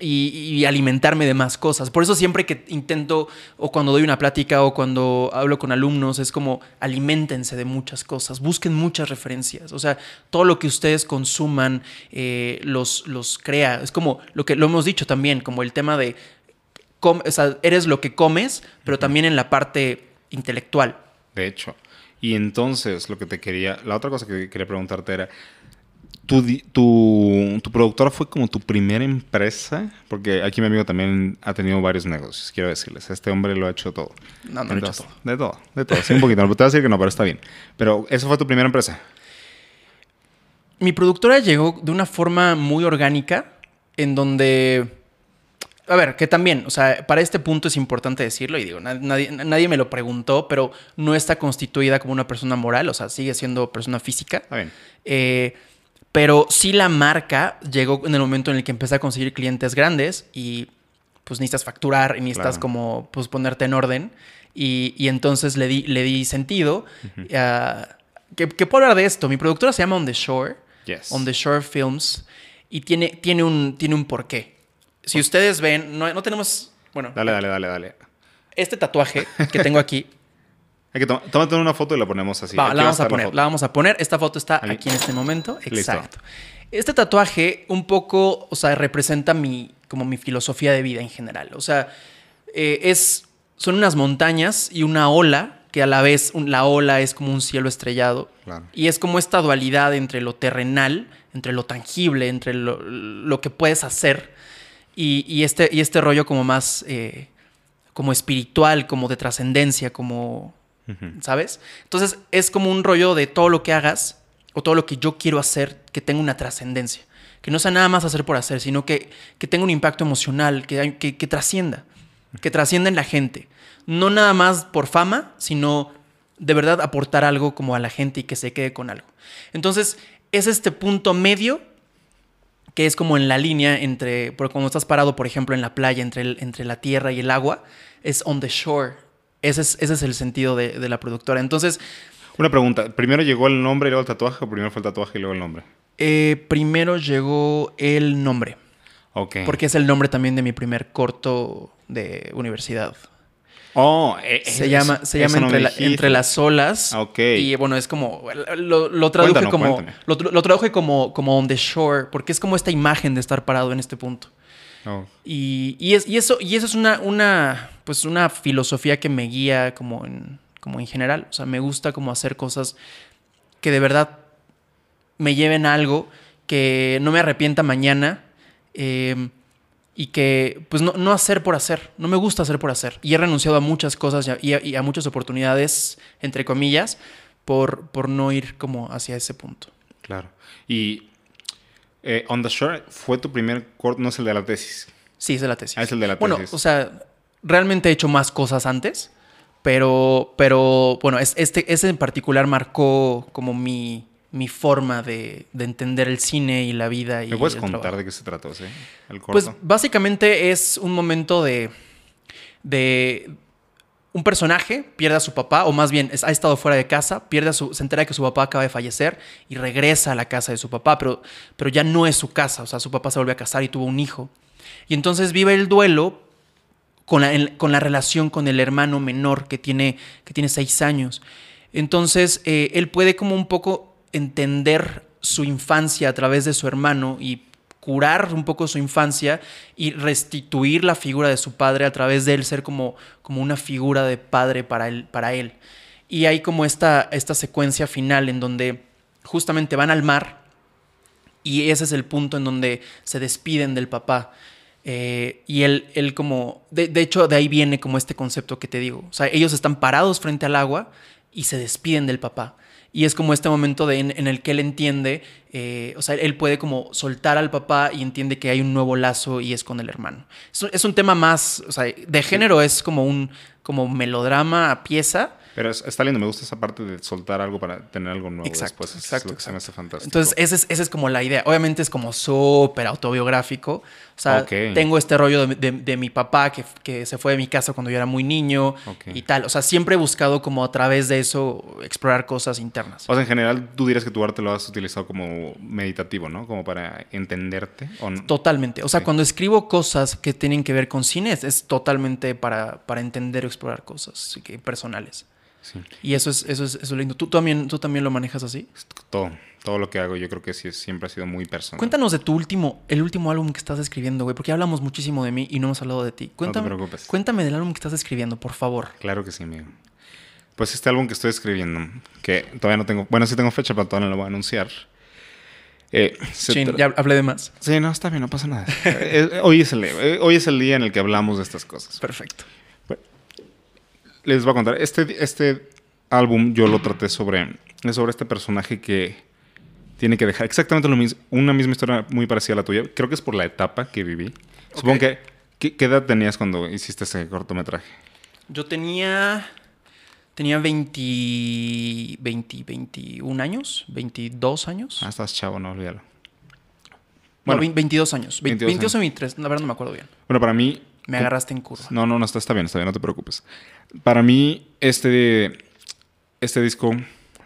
y, y alimentarme de más cosas. Por eso siempre que intento, o cuando doy una plática o cuando hablo con alumnos, es como alimentense de muchas cosas, busquen muchas referencias. O sea, todo lo que ustedes consuman eh, los, los crea. Es como lo que lo hemos dicho también, como el tema de com- o sea, eres lo que comes, pero también en la parte intelectual. De hecho. Y entonces, lo que te quería. La otra cosa que quería preguntarte era. ¿Tu, tu, tu productora fue como tu primera empresa? Porque aquí mi amigo también ha tenido varios negocios, quiero decirles. Este hombre lo ha hecho todo. No, no lo he hecho Entonces, De todo, de todo. Sí, un poquito. Te voy a decir que no, pero está bien. Pero, ¿eso fue tu primera empresa? Mi productora llegó de una forma muy orgánica, en donde, a ver, que también, o sea, para este punto es importante decirlo, y digo, na- nadie, nadie me lo preguntó, pero no está constituida como una persona moral, o sea, sigue siendo persona física. Está bien. Eh, pero sí la marca llegó en el momento en el que empecé a conseguir clientes grandes y pues necesitas facturar y necesitas Claro. como pues ponerte en orden. Y, y entonces le di, le di sentido. ah, que, que puedo hablar de esto. Mi productora se llama On the Shore. Yes. On the Shore Films. Y tiene, tiene, un, tiene un porqué. Si ustedes ven, no, no tenemos... Bueno, Dale, dale, dale, dale. este tatuaje que tengo aquí, Hay que tómate una foto y la ponemos así. Va, Aquí la va vamos a poner, foto. la vamos a poner. Esta foto está aquí en este momento. Listo. Exacto. Este tatuaje un poco, o sea, representa mi, como mi filosofía de vida en general. O sea, eh, es, son unas montañas y una ola, que a la vez un- la ola es como un cielo estrellado. Claro. Y es como esta dualidad entre lo terrenal, entre lo tangible, entre lo, lo que puedes hacer y, y este, y este rollo como más eh, como espiritual, como de trascendencia, como, ¿sabes? Entonces es como un rollo de todo lo que hagas o todo lo que yo quiero hacer que tenga una trascendencia. Que no sea nada más hacer por hacer, sino que, que tenga un impacto emocional, que, que, trascienda, que trascienda en la gente. No nada más por fama, sino de verdad aportar algo como a la gente y que se quede con algo. Entonces es este punto medio que es como en la línea entre, cuando estás parado, por ejemplo, en la playa, entre, el- entre la tierra y el agua, es on the shore. Ese es, ese es el sentido de, de la productora. Entonces, Una pregunta. ¿Primero llegó el nombre y luego el tatuaje o primero fue el tatuaje y luego el nombre? eh, primero llegó el nombre, Ok. porque es el nombre también de mi primer corto de universidad. Oh, eh, Se llama, se llama no entre, la- entre las olas. Ah, ok. Y bueno, es como. Lo, lo traduje Cuéntanos, como. cuéntame. Lo, lo traduje como, como on the shore. Porque es como esta imagen de estar parado en este punto. Oh, Y, y es- y eso, y eso es una, una, pues una filosofía que me guía como en, como en general. O sea, me gusta como hacer cosas que de verdad me lleven a algo que no me arrepienta mañana eh, y que pues no, no hacer por hacer. No me gusta hacer por hacer. Y he renunciado a muchas cosas y a, y a- y a muchas oportunidades, entre comillas, por, por no ir como hacia ese punto. claro. Y eh, On the Shore fue tu primer corto, no es el de la tesis. Sí, es de la tesis. Ah, es el de la Bueno, tesis. o sea, realmente he hecho más cosas antes, pero, pero bueno, es, este, ese en particular marcó como mi, mi forma de, de entender el cine y la vida. Y ¿Me puedes el contar trabajo. de qué se trató ese? El corto. Pues básicamente es un momento de, de un personaje pierde a su papá, o más bien ha estado fuera de casa, pierde su, se entera de que su papá acaba de fallecer y regresa a la casa de su papá, pero, pero ya no es su casa, o sea, su papá se volvió a casar y tuvo un hijo. Y entonces vive el duelo con la, con la relación con el hermano menor que tiene, que tiene seis años. Entonces, eh, él puede como un poco entender su infancia a través de su hermano y curar un poco su infancia y restituir la figura de su padre a través de él ser como, como una figura de padre para él, para él. Y hay como esta, esta secuencia final en donde justamente van al mar y ese es el punto en donde se despiden del papá. Eh, y él, él como, de, de hecho de ahí viene como este concepto que te digo. O sea, ellos están parados frente al agua y se despiden del papá. Y es como este momento de, en, en el que él entiende, eh, o sea, él puede como soltar al papá y entiende que hay un nuevo lazo y es con el hermano. Es, un- es un tema más, o sea, de género es como un como melodrama a pieza, Pero es- está lindo, me gusta esa parte de soltar algo para tener algo nuevo Exacto, después. Es exacto, lo que se me hace fantástico. Entonces, esa es, esa es como la idea. Obviamente es como súper autobiográfico. O sea, tengo este rollo de, de- de mi papá que, que se fue de mi casa cuando yo era muy niño y tal. O sea, siempre he buscado como a través de eso explorar cosas internas. O sea, en general, tú dirías que tu arte lo has utilizado como meditativo, ¿no? Como para entenderte. ¿o no? Totalmente. O sea, Sí. cuando escribo cosas que tienen que ver con cine, es, totalmente para, para entender o explorar cosas que personales. Sí. Y eso es, eso es, eso es lindo. ¿Tú también, ¿Tú también lo manejas así? Todo, todo lo que hago yo creo que sí, siempre ha sido muy personal. Cuéntanos de tu último, el último álbum que estás escribiendo, güey, porque ya hablamos muchísimo de mí y no hemos hablado de ti. Cuéntame, preocupes. Cuéntame del álbum que estás escribiendo, por favor. Claro que sí, amigo. Pues este álbum que estoy escribiendo, que todavía no tengo, bueno, sí tengo fecha, pero todavía no lo voy a anunciar. Eh, Chin, ya hablé de más. Sí, no, está bien, no pasa nada. Eh, eh, hoy, es el, eh, hoy es el día en el que hablamos de estas cosas. Perfecto. Les voy a contar. Este, este álbum yo lo traté sobre, sobre este personaje que tiene que dejar exactamente lo mismo, una misma historia muy parecida a la tuya. Creo que es por la etapa que viví. Supongo que. ¿qué, qué edad tenías cuando hiciste ese cortometraje? Yo tenía. Tenía 20, 20, 21 años, 22 años. Ah, estás chavo, no olvídalo. no, Bueno, 20 22 años. 20 22 22 o 23, la verdad no me acuerdo bien. bueno, para mí. Me agarraste en curva. No, no, no, está, está bien, está bien, no te preocupes. Para mí, este, este disco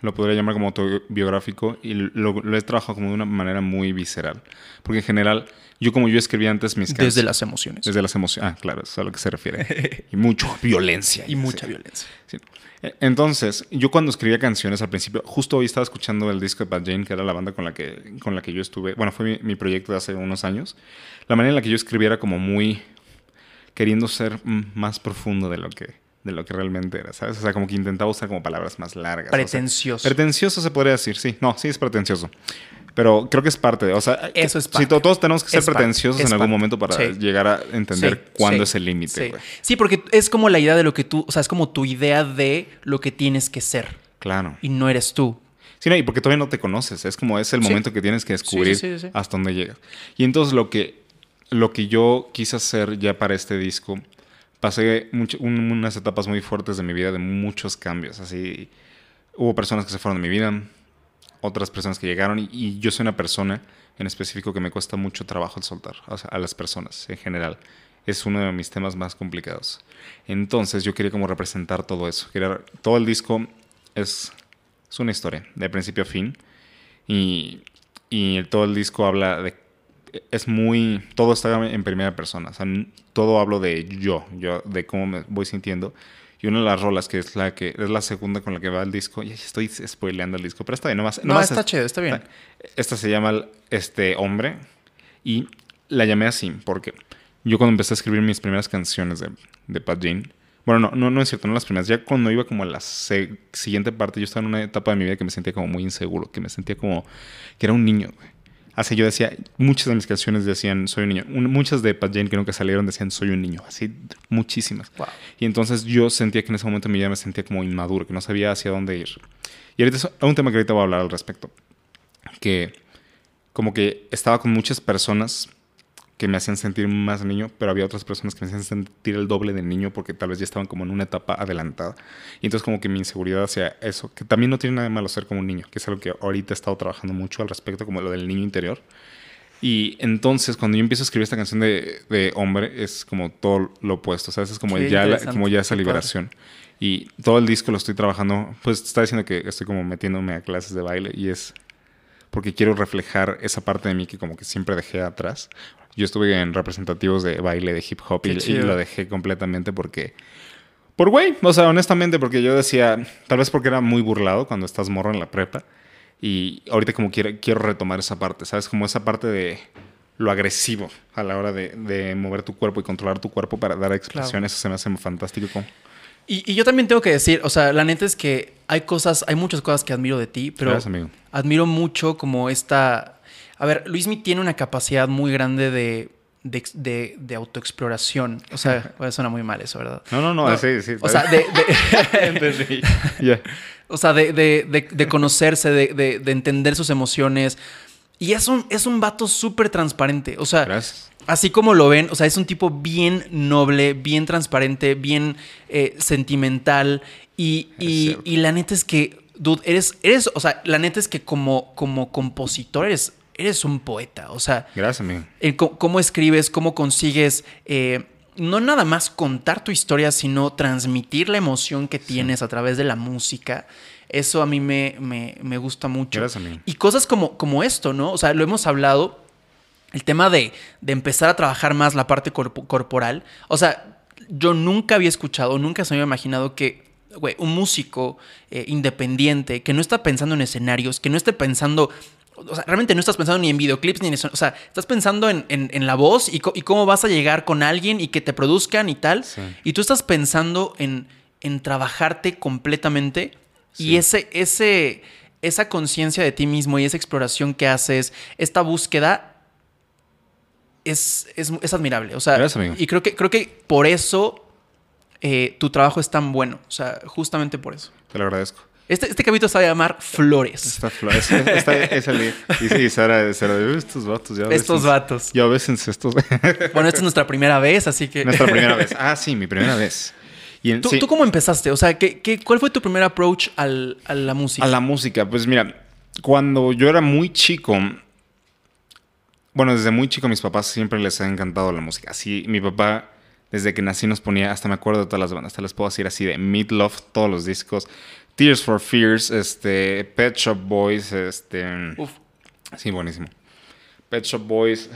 lo podría llamar como autobiográfico y lo, lo he trabajado como de una manera muy visceral. Porque en general, yo como yo escribí antes mis canciones. Desde las emociones. Desde las emociones. Ah, claro, eso es a lo que se refiere. y mucho violencia. y mucha Sí. violencia. Sí. Entonces, yo cuando escribía canciones al principio, justo hoy estaba escuchando el disco de Bad Jane, que era la banda con la que, con la que yo estuve. Bueno, fue mi, mi proyecto de hace unos años. La manera en la que yo escribía era como muy queriendo ser mm, más profundo de lo que de lo que realmente era, ¿sabes? O sea, como que intentaba usar como palabras más largas. o sea, Pretencioso. pretencioso se podría decir, sí. No, sí es pretencioso. Pero creo que es parte de, o sea, Eso es parte. to- todos tenemos que ser Es pretenciosos en algún momento para Sí. llegar a entender Sí, cuándo sí, es el límite, Sí. porque es como la idea de lo que tú, o sea, es como tu idea de lo que tienes que ser Claro. y no eres tú. Sí, no, y porque todavía no te conoces. Es como es el momento que tienes que descubrir hasta dónde llegas. Y entonces lo que, lo que yo quise hacer ya para este disco, pasé mucho- un- unas etapas muy fuertes de mi vida, de muchos cambios. Así, hubo personas que se fueron de mi vida, otras personas que llegaron, y, yo soy una persona en específico que me cuesta mucho trabajo el soltar a las personas en general. Es uno de mis temas más complicados. Entonces yo quería como representar todo eso. Quería, todo el disco es, es una historia, de principio a fin. Y, y todo el disco habla de... Es muy... Todo está en primera persona. O sea, todo hablo de yo, yo, de cómo me voy sintiendo. Y una de las rolas, que es la que es la segunda con la que va el disco, y estoy spoileando el disco, pero está bien, nomás, No, nomás está es- chido, está bien. esta se llama este hombre y la llamé así porque yo cuando empecé a escribir mis primeras canciones de, de Pat Jane, bueno, no, no, no es cierto, no las primeras, ya cuando iba como a la siguiente parte, yo estaba en una etapa de mi vida que me sentía como muy inseguro, que me sentía como que era un niño, güey. Así yo decía, muchas de mis canciones decían soy un niño. Muchas de Pat Jane que nunca salieron decían soy un niño. Así, muchísimas. Wow. Y entonces yo sentía que en ese momento mi vida me sentía como inmaduro, que no sabía hacia dónde ir. Y ahorita es un tema que ahorita voy a hablar al respecto. Que como que estaba con muchas personas que me hacían sentir más niño, pero había otras personas que me hacían sentir el doble de niño porque tal vez ya estaban como en una etapa adelantada. Y entonces como que mi inseguridad hacia eso, que también no tiene nada de malo ser como un niño, que es algo que ahorita he estado trabajando mucho al respecto, como lo del niño interior. Y entonces cuando yo empiezo a escribir esta canción de, de hombre, es como todo lo opuesto, ¿sabes? Es como, ya, la- como ya esa liberación. Y todo el disco lo estoy trabajando, pues está diciendo que estoy como metiéndome a clases de baile y es porque quiero reflejar esa parte de mí que como que siempre dejé atrás. Yo estuve en representativos de baile, de hip hop y, lo dejé completamente porque... Por güey, o sea, honestamente, porque yo decía, tal vez porque era muy burlado cuando estás morro en la prepa. Y ahorita como quiero, quiero retomar esa parte, ¿sabes? Como esa parte de lo agresivo a la hora de, de mover tu cuerpo y controlar tu cuerpo para dar expresión. Claro. Eso se me hace fantástico. y yo también tengo que decir, o sea, la neta es que hay cosas, hay muchas cosas que admiro de ti, pero Gracias, amigo. admiro mucho como esta... A ver, Luismi tiene una capacidad muy grande de, de, de- de autoexploración. O sea, bueno, suena muy mal eso, ¿verdad? No, no, no, sí, sí. O sea, de, de-. Ya. o sea, de, de- de- de conocerse, de, de- de entender sus emociones. Y es un, es un vato súper transparente. O sea, Gracias. Así como lo ven, o sea, es un tipo bien noble, bien transparente, bien eh, sentimental Y, y, y la neta es que, dude, eres, eres, o sea, la neta es que como, como compositor eres, eres un poeta. O sea, Gracias, amigo. co- cómo escribes, cómo consigues eh, no nada más contar tu historia, sino transmitir la emoción que tienes a través de la música. Eso a mí me, me- me gusta mucho. Gracias, amigo. Y cosas como, como esto, ¿no? O sea, lo hemos hablado, el tema de, de empezar a trabajar más la parte corpo- corporal. O sea, yo nunca había escuchado, nunca se me había imaginado que, güey, un músico eh, independiente que no está pensando en escenarios, que no esté pensando... O sea, realmente no estás pensando ni en videoclips ni en eso. O sea, estás pensando en, en- en la voz y, cómo vas a llegar con alguien y que te produzcan y tal. Sí. Y tú estás pensando en, en trabajarte completamente. Y ese, ese, esa conciencia de ti mismo y esa exploración que haces, esta búsqueda, es, es, es admirable. O sea, Gracias, amigo. y creo que, creo que por eso eh, tu trabajo es tan bueno. O sea, justamente por eso. Te lo agradezco. Este, este capítulo se va a llamar Flores. Esta flor, es, esta, esa y, y Sara, Sara, "Uh, estos vatos, ya Estos bésense". vatos. Ya bésense estos. Bueno, esta es nuestra primera vez, así que... Nuestra primera vez. Ah, sí, mi primera vez. Y en- ¿Tú, sí, tú cómo empezaste? O sea, ¿qué, qué, cuál fue tu primer approach al- a la música? A la música, pues mira, cuando yo era muy chico, bueno, desde muy chico a mis papás siempre les ha encantado la música. Así, mi papá, desde que nací nos ponía, hasta me acuerdo de todas las bandas, te las puedo decir así, de Meatloaf, todos los discos, Tears for Fears, este, Pet Shop Boys, este... Uf. Sí, buenísimo. Pet Shop Boys,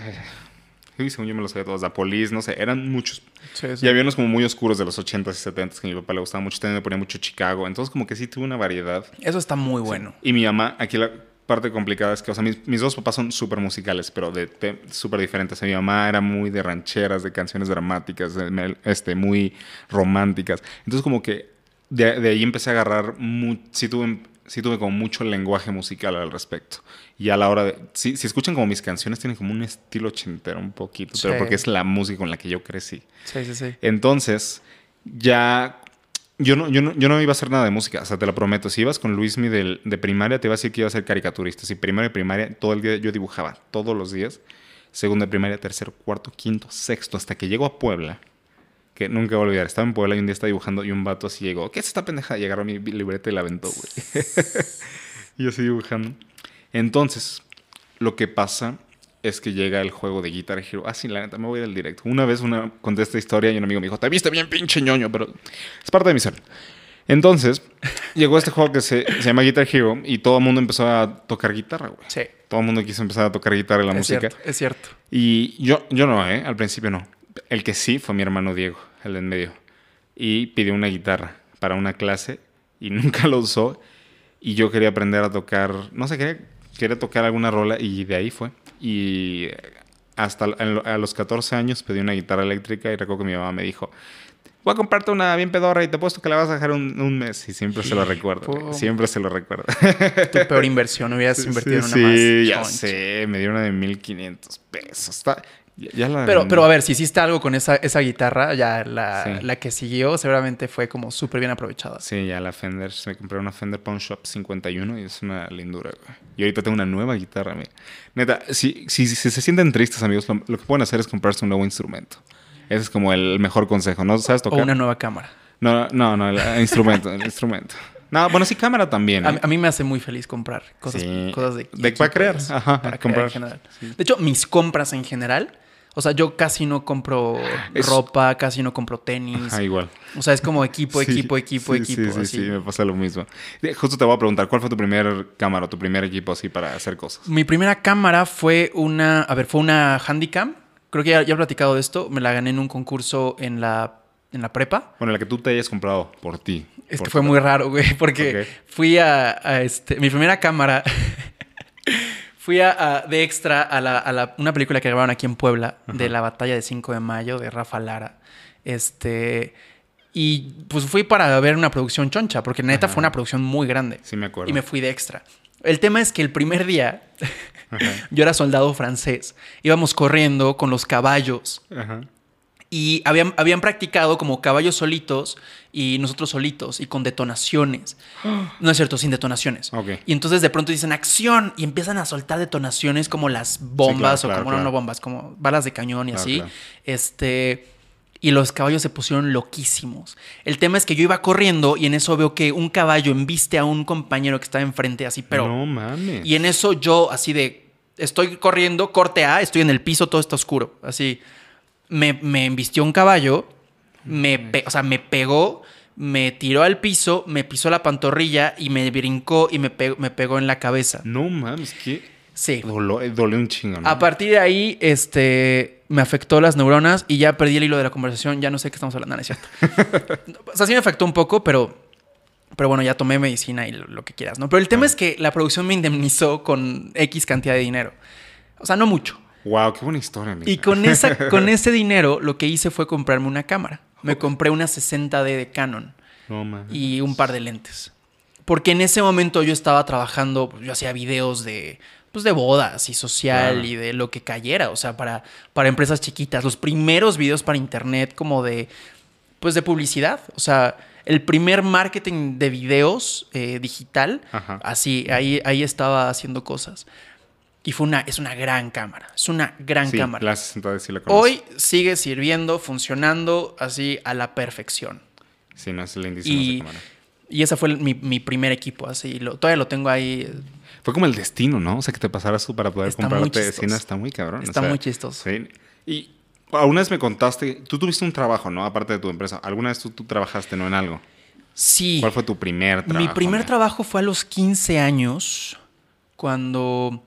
según yo me los sabía todos, The Police, no sé, eran muchos. Sí, sí. Y había unos como muy oscuros de los 80s y 70s que a mi papá le gustaba mucho, también me ponía mucho Chicago, entonces como que sí tuve una variedad. Eso está muy bueno. Y mi mamá, aquí la parte complicada es que, o sea, mis, mis dos papás son súper musicales, pero de súper diferentes. Mi mamá era muy de rancheras, de canciones dramáticas, de este, muy románticas. Entonces, como que de, de ahí empecé a agarrar, mu- sí, tuve, sí tuve como mucho lenguaje musical al respecto. Y a la hora de, si, si escuchan como mis canciones, tienen como un estilo ochentero un poquito, pero porque es la música con la que yo crecí. Sí, sí, sí. Entonces, ya. Yo no, yo, no, yo no iba a hacer nada de música, o sea, te lo prometo. Si ibas con Luismi del- de, primaria, te iba a decir que iba a ser caricaturista. Si primaria y primaria, todo el día yo dibujaba, todos los días. Segundo de primaria, tercero, cuarto, quinto, sexto, hasta que llego a Puebla, que nunca voy a olvidar. Estaba en Puebla y un día estaba dibujando y un vato así llegó. ¿Qué es esta pendeja? Y agarró mi libreta y la aventó, güey. y yo así dibujando. Entonces, lo que pasa es que llega el juego de Guitar Hero. Ah, sí, la neta, me voy al directo. Una vez una, conté esta historia y un amigo me dijo, te viste bien pinche ñoño, pero es parte de mi ser. Entonces, llegó este juego que se, se llama Guitar Hero y todo el mundo empezó a tocar guitarra, güey. Sí. Todo el mundo quiso empezar a tocar guitarra y la es música. cierto, es cierto. Y yo, yo no, ¿eh? Al principio no. El que sí fue mi hermano Diego, el de en medio. Y pidió una guitarra para una clase y nunca lo usó. Y yo quería aprender a tocar, no sé, quería, quería tocar alguna rola y de ahí fue. Y hasta a los 14 años pedí una guitarra eléctrica y recuerdo que mi mamá me dijo, voy a comprarte una bien pedorra y te puesto que la vas a dejar un, un mes. Y siempre se lo recuerdo, siempre se lo recuerdo. Tu peor inversión, hubieras invertido en una sí, más. ya choncha. sé, me dio una de 1500 pesos. Está, ya, ya la Pero, pero a ver, si hiciste algo con esa, esa guitarra, ya la, Sí. la que siguió seguramente fue como súper bien aprovechada. Sí, ya la Fender, me compré una Fender Pawn Shop 51 y es una lindura, güey. Y ahorita tengo una nueva guitarra, mira. Neta, si, si, si se sienten tristes, amigos, lo, lo que pueden hacer es comprarse un nuevo instrumento. Ese es como el mejor consejo, ¿no? ¿Sabes O tocar? una nueva cámara. No, no, no, el instrumento, el instrumento. No, bueno, sí, cámara también. A, ¿eh? a mí me hace muy feliz comprar cosas, Sí. cosas de, De- para crear, ajá, para crear comprar. en general. De hecho, mis compras en general, o sea, yo casi no compro Es- ropa, casi no compro tenis. Ah, igual. O sea, es como equipo, Sí, equipo, equipo, sí, equipo. Sí, sí, así. sí, me pasa lo mismo. Justo te voy a preguntar, ¿cuál fue tu primer cámara, tu primer equipo así para hacer cosas? Mi primera cámara fue una, a ver, fue una Handycam. Creo que ya, ya he platicado de esto. Me la gané en un concurso en la, en la prepa. Bueno, la que tú te hayas comprado por ti. Es por que fue muy raro, güey, porque fui a, a este, mi primera cámara, fui a, a- de extra a, la, a la- una película que grabaron aquí en Puebla, de la batalla de 5 de mayo, de Rafa Lara. Este, y pues fui para ver una producción choncha, porque neta Ajá. fue una producción muy grande. Sí, me acuerdo. Y me fui de extra. El tema es que el primer día yo era soldado francés. Íbamos corriendo con los caballos Ajá. Y habían, habían practicado como caballos solitos y nosotros solitos y con detonaciones. No es cierto, sin detonaciones. Y entonces de pronto dicen acción y empiezan a soltar detonaciones como las bombas claro, o como claro. no, no bombas, como balas de cañón y así. Este y los caballos se pusieron loquísimos. El tema es que yo iba corriendo y en eso veo que un caballo embiste a un compañero que estaba enfrente así, pero... No mames. Y en eso yo así de, estoy corriendo, corte A, estoy en el piso, todo está oscuro. Así, me, me embistió un caballo, me, pe- o sea, me pegó, me tiró al piso, me pisó la pantorrilla y me brincó y me, pe- me pegó en la cabeza. No mames, que Sí. eh, dolió un chingo, ¿no? A partir de ahí, este, me afectó las neuronas y ya perdí el hilo de la conversación. Ya no sé qué estamos hablando, no, es cierto. o sea, sí me afectó un poco, pero, pero bueno, ya tomé medicina y lo, lo que quieras, ¿no? Pero el tema es que la producción me indemnizó con X cantidad de dinero. O sea, no mucho. Wow, qué buena historia, amigo. Y con, esa, con ese dinero, lo que hice fue comprarme una cámara. Me compré una 60D de Canon No y un par de lentes. Porque en ese momento yo estaba trabajando, yo hacía videos de, pues, de bodas y social Claro. y de lo que cayera, o sea, para, para empresas chiquitas. Los primeros videos para internet como de, pues de publicidad, o sea, el primer marketing de videos eh, digital, Ajá. así, ahí, ahí estaba haciendo cosas. Y fue una, es una gran cámara, es una gran sí, cámara. La 60 sí la conozco. Hoy sigue sirviendo, funcionando así a la perfección. Sí, no, es lindísima Y, esa cámara. y ese fue mi, mi primer equipo, así. Lo, todavía lo tengo ahí. Fue como el destino, ¿no? O sea, que te pasara eso para poder Está comprarte cine. Está muy cabrón. Está o sea, muy chistoso. Sí. Y alguna vez me contaste, tú tuviste un trabajo, ¿no? Aparte de tu empresa. ¿Alguna vez tú, tú trabajaste, no, en algo? Sí. ¿Cuál fue tu primer trabajo? Mi primer trabajo fue a los 15 años, cuando...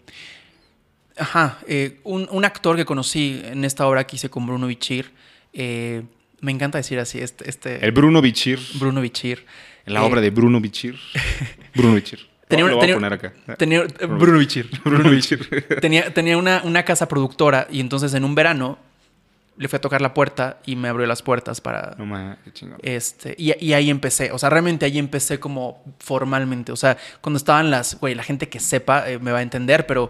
Ajá, eh, un, un actor que conocí en esta obra que hice con Bruno Bichir, eh, me encanta decir así, este, este El Bruno Bichir. Bruno Bichir. En la Eh, obra de Bruno Bichir. Bruno Bichir. Tenía, Lo voy tenía- a poner acá. tenía- eh, Bruno Bichir. Bruno Bichir. tenía tenía una, una casa productora y entonces en un verano le fui a tocar la puerta y me abrió las puertas para... No mames, qué chingón. Este, y, y ahí empecé, o sea, realmente ahí empecé como formalmente, o sea, cuando estaban las, güey, la gente que sepa eh, me va a entender, pero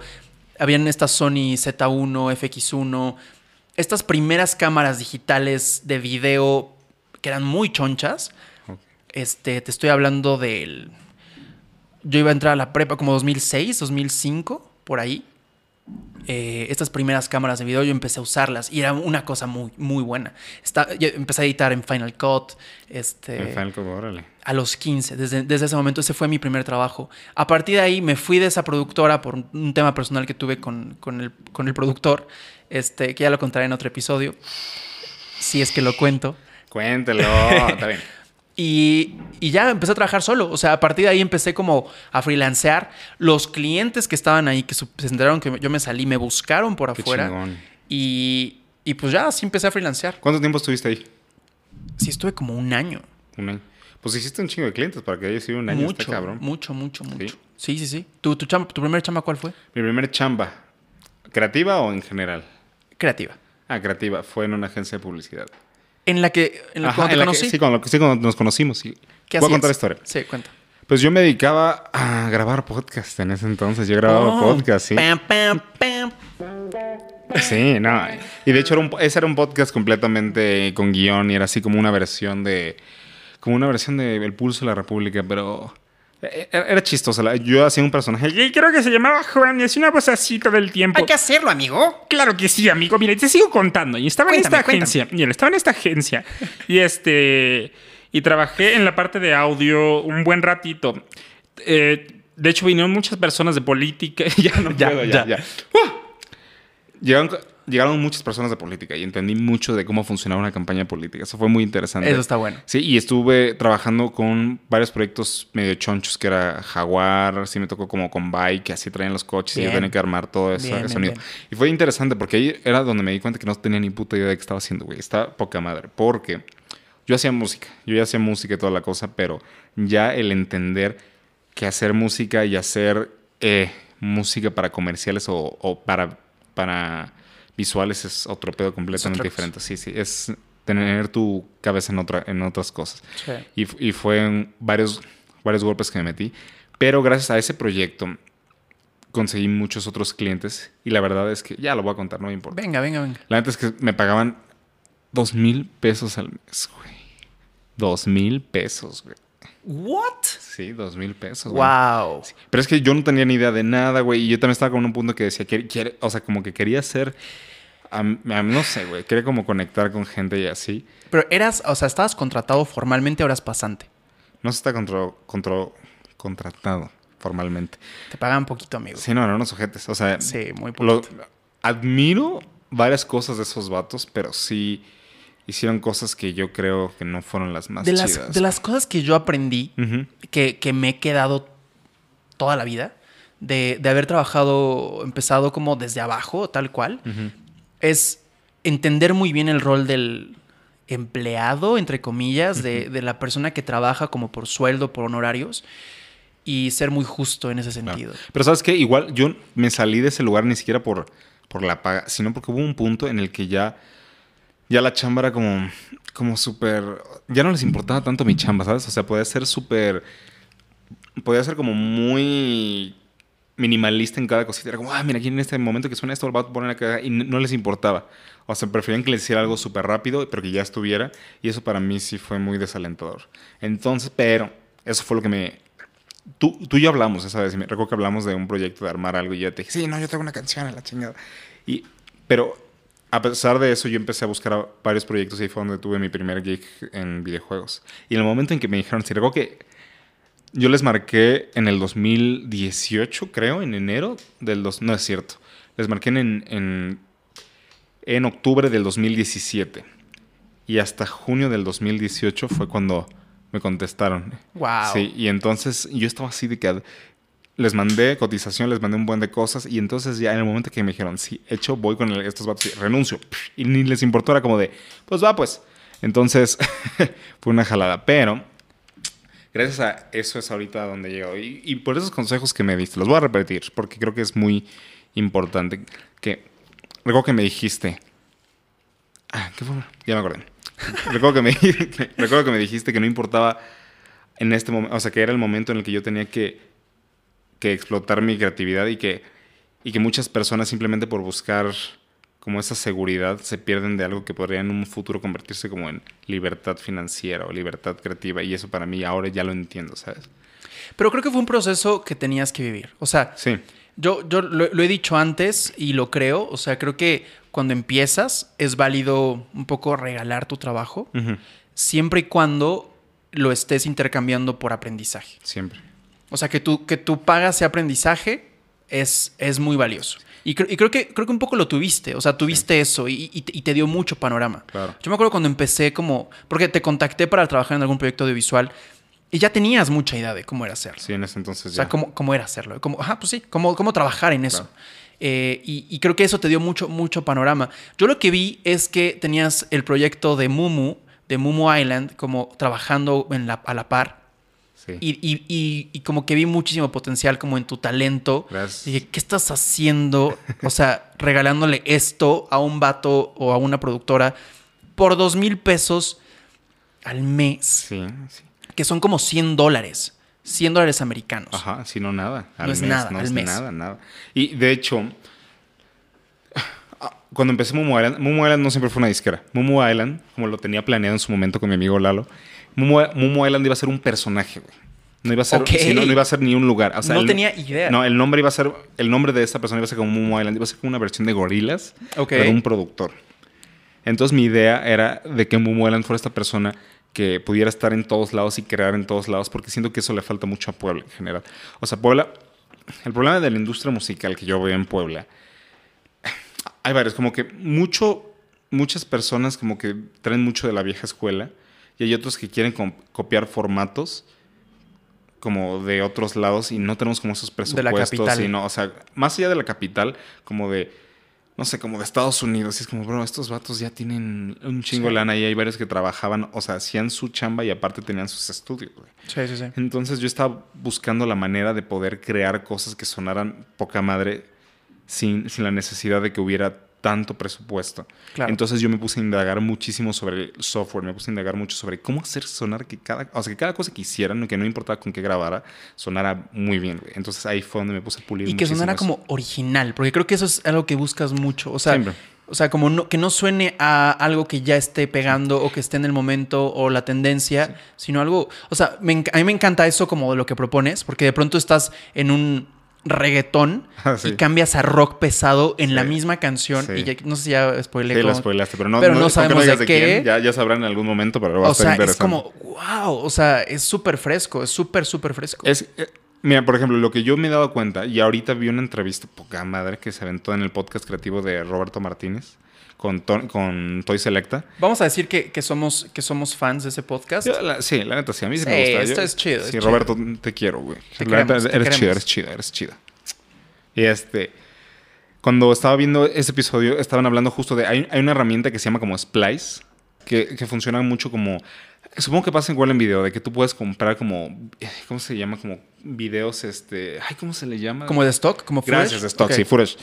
habían estas Sony Z1, FX1, estas primeras cámaras digitales de video que eran muy chonchas. Este, te estoy hablando del... Yo iba a entrar a la prepa como 2006, 2005, por ahí. Eh, estas primeras cámaras de video yo empecé a usarlas y era una cosa muy, muy buena. Está, yo empecé a editar en Final Cut este, En Final Cut, órale. a los 15. Desde, desde ese momento ese fue mi primer trabajo. A partir de ahí me fui de esa productora por un, tema personal que tuve con, con el, con el productor, este, que ya lo contaré en otro episodio, si es que lo cuento. Cuéntelo. Está bien. Y, y ya empecé a trabajar solo. O sea, a partir de ahí empecé como a freelancear. Los clientes que estaban ahí, que se enteraron que yo me salí, me buscaron por afuera. Y, y pues ya así empecé a freelancear. ¿Cuánto tiempo estuviste ahí? Sí, estuve como un año. Un año. Pues hiciste un chingo de clientes para que haya sido un año. mucho, Está cabrón. mucho, mucho, mucho. Sí. Sí, sí, sí. ¿Tu, tu, chamba- ¿Tu primer chamba cuál fue? Mi primer chamba. ¿Creativa o en general? Creativa. Ah, creativa. Fue en una agencia de publicidad. En la que, en la, Ajá, cuando te en la que- sí, cuando, sí, cuando nos conocimos. Sí. ¿Qué Voy a contar la historia. Sí, cuenta. Pues yo me dedicaba a grabar podcast en ese entonces. Yo grababa Oh, podcast, sí. Pam, pam, pam. Sí, no. Y de hecho era un, ese era un podcast completamente con guion y era así como una versión de... Como una versión de El Pulso de la República, pero... e- Era, era chistoso. Yo hacía un personaje y creo que se llamaba Juan y hacía una voz así todo el tiempo. Hay que hacerlo, amigo. Claro que sí, amigo. Mira, te sigo contando. Y estaba Cuéntame, en esta agencia. Mira, estaba en esta agencia. Y este. Y trabajé en la parte de audio un buen ratito. Eh, de hecho, vinieron muchas personas de política. ya no Ya, puedo, ya, ya. ¡Uh! Llegaron, llegaron muchas personas de política y entendí mucho de cómo funcionaba una campaña política. Eso fue muy interesante. Eso está bueno. Sí, y estuve trabajando con varios proyectos medio chonchos, que era Jaguar, sí me tocó como con Bike, que así traían los coches y yo tenía que armar todo eso, Bien, sonido. bien. Y fue interesante porque ahí era donde me di cuenta que no tenía ni puta idea de qué estaba haciendo, güey. Está poca madre. Porque yo hacía música, yo ya hacía música y toda la cosa, pero ya el entender que hacer música y hacer eh, música para comerciales o, o para, para visuales es otro pedo completamente diferente. Sí, sí, es tener tu cabeza en, otra, en otras cosas. Sí. Y, y fue varios, varios golpes que me metí. Pero gracias a ese proyecto conseguí muchos otros clientes. Y la verdad es que ya lo voy a contar, no me importa. Venga, venga, venga. La neta es que me pagaban dos mil pesos al mes, güey. Dos mil pesos, güey. ¿What? Sí, dos mil pesos. güey. Wow. Pero es que yo no tenía ni idea de nada, güey. Y yo también estaba con un punto que decía, que quiere, o sea, como que quería mí no sé, güey. Quería como conectar con gente y así. Pero eras, o sea, estabas contratado formalmente o eras pasante. No se está contra, contra- contratado formalmente. Te pagaban poquito, amigo. Sí, no, eran unos ojetes. O sea, Sí, muy lo- poquito. admiro varias cosas de esos vatos, pero sí hicieron cosas que yo creo que no fueron las más de, las, de las cosas que yo aprendí, que, que me he quedado toda la vida, de, de haber trabajado, empezado como desde abajo, tal cual, es entender muy bien el rol del empleado, entre comillas, de, de la persona que trabaja como por sueldo, por honorarios, y ser muy justo en ese Claro. sentido. Pero sabes qué, igual yo me salí de ese lugar ni siquiera por, por la paga, sino porque hubo un punto en el que ya, ya la chamba era como, como súper, ya no les importaba tanto mi chamba, ¿sabes? O sea, podía ser súper, podía ser como muy minimalista en cada cosita. Era como, ah, mira, aquí en este momento que suena esto, lo voy a poner acá. Y no les importaba. O sea, preferían que les hiciera algo súper rápido, pero que ya estuviera. Y eso para mí sí fue muy desalentador. Entonces, pero eso fue lo que me... Tú, tú y yo hablamos esa vez. me recuerdo que hablamos de un proyecto de armar algo y yo te dije, sí, no, yo tengo una canción a la chingada. Y, pero a pesar de eso, yo empecé a buscar varios proyectos y ahí fue donde tuve mi primer gig en videojuegos. Y en el momento en que me dijeron, si recuerdo que yo les marqué en el 2018, creo, en enero del... Dos, no es cierto. Les marqué en, en, en octubre del 2017. Y hasta junio del 2018 fue cuando me contestaron. Wow. Sí, y entonces yo estaba así de que les mandé cotización, les mandé un buen de cosas y entonces ya en el momento que me dijeron, sí, hecho, voy con estos vatos y renuncio. Y ni les importó, era como de, pues va, pues. Entonces fue una jalada, pero gracias a eso es ahorita donde llego. Y, por esos consejos que me diste, los voy a repetir porque creo que es muy importante. Que recuerdo que me dijiste, ah, ¿qué fue? Ya me acordé. recuerdo, que me, recuerdo que me dijiste que no importaba en este momento, o sea, que era el momento en el que yo tenía que, que explotar mi creatividad y que, y que muchas personas simplemente por buscar como esa seguridad se pierden de algo que podría en un futuro convertirse como en libertad financiera o libertad creativa y eso para mí ahora ya lo entiendo, ¿sabes? Pero creo que fue un proceso que tenías que vivir. O sea, Sí, Yo, yo lo, lo he dicho antes y lo creo. O sea, creo que cuando empiezas es válido un poco regalar tu trabajo, siempre y cuando lo estés intercambiando por aprendizaje. siempre. O sea, que tu, que tu paga sea aprendizaje es, es muy valioso. Y, cre- y creo, que, creo que un poco lo tuviste. O sea, tuviste eso y, y te- y te dio mucho panorama. Claro. Yo me acuerdo cuando empecé como... Porque te contacté para trabajar en algún proyecto audiovisual y ya tenías mucha idea de cómo era hacerlo. Sí, en ese entonces O sea, ya. cómo, cómo era hacerlo. Como, ajá, pues sí, cómo, cómo trabajar en eso. Claro. Eh, y, y creo que eso te dio mucho, mucho panorama. Yo lo que vi es que tenías el proyecto de Mumu, de Mumu Island, como trabajando en la, a la par. Sí. Y, y- y- y como que vi muchísimo potencial como en tu talento. Gracias. Y dije, ¿qué estás haciendo? O sea, regalándole esto a un vato o a una productora por dos mil pesos al mes, Sí, sí. que son como 100 dólares. 100 dólares americanos. Ajá, si no nada. Al No es nada, no al es mes. nada, nada. Y de hecho, ah, cuando empecé Mumu Island, Mumu Island no siempre fue una disquera. Mumu Island, como lo tenía planeado en su momento con mi amigo Lalo, Mumu, Mumu Island iba a ser un personaje, güey. No iba a ser, Ok. sí, no, no iba a ser ni un lugar. O sea, No el- tenía idea. No, el nombre iba a ser, el nombre de esta persona iba a ser como Mumu Island, iba a ser como una versión de Gorilas, Ok. pero un productor. Entonces mi idea era de que Mumu Island fuera esta persona que pudiera estar en todos lados y crear en todos lados, porque siento que eso le falta mucho a Puebla en general. O sea, Puebla, el problema de la industria musical que yo veo en Puebla, hay varios, como que mucho, muchas personas como que traen mucho de la vieja escuela y hay otros que quieren copiar formatos como de otros lados y no tenemos como esos presupuestos. y no, o sea, más allá de la capital, como de, no sé, como de Estados Unidos. Y es como, bro, estos vatos ya tienen un chingo Sí. lana y hay varios que trabajaban, o sea, hacían su chamba y aparte tenían sus estudios, güey. Sí, sí, sí. Entonces yo estaba buscando la manera de poder crear cosas que sonaran poca madre sin, sin la necesidad de que hubiera tanto presupuesto. Claro. Entonces yo me puse a indagar muchísimo sobre el software, me puse a indagar mucho sobre cómo hacer sonar que cada, o sea, que cada cosa que hicieran, que no importaba con qué grabara, sonara muy bien. güey. Entonces ahí fue donde me puse a pulir Y que sonara eso. como original, porque creo que eso es algo que buscas mucho. O sea, Siempre. o sea como no, que no suene a algo que ya esté pegando o que esté en el momento o la tendencia, sino algo. O sea, me a mí me encanta eso como de lo que propones, porque de pronto estás en un. Reggaetón Ah, sí. y cambias a rock pesado en la misma canción. Sí. Y ya- no sé si ya spoilé. Sí, spoilaste, pero no, pero no con que sabemos de qué. quién, ya, ya sabrán en algún momento, pero va a O estar sea, es interesante. como, wow, o sea, es súper fresco, es súper, súper fresco. Es, eh, mira, por ejemplo, lo que yo me he dado cuenta, y ahorita vi una entrevista poca madre que se aventó en el podcast creativo de Roberto Martínez con, To- con Toy Selecta. Vamos a decir que, que somos, que somos fans de ese podcast. Yo, la- sí, la neta, sí, a mí sí, Sí, me gusta. esto Yo- es chido, es Sí, chido. Roberto, te quiero, güey. Te La neta, te eres chida, eres chida, eres chida. Y este, cuando estaba viendo ese episodio, estaban hablando justo de, hay, hay una herramienta que se llama como Splice, que, que funciona mucho como, supongo que pasa igual en video, de que tú puedes comprar como, ¿cómo se llama? Como videos, este, ay, ¿cómo se le llama? Como de stock, como Gracias, de stock, Ok. sí, footage.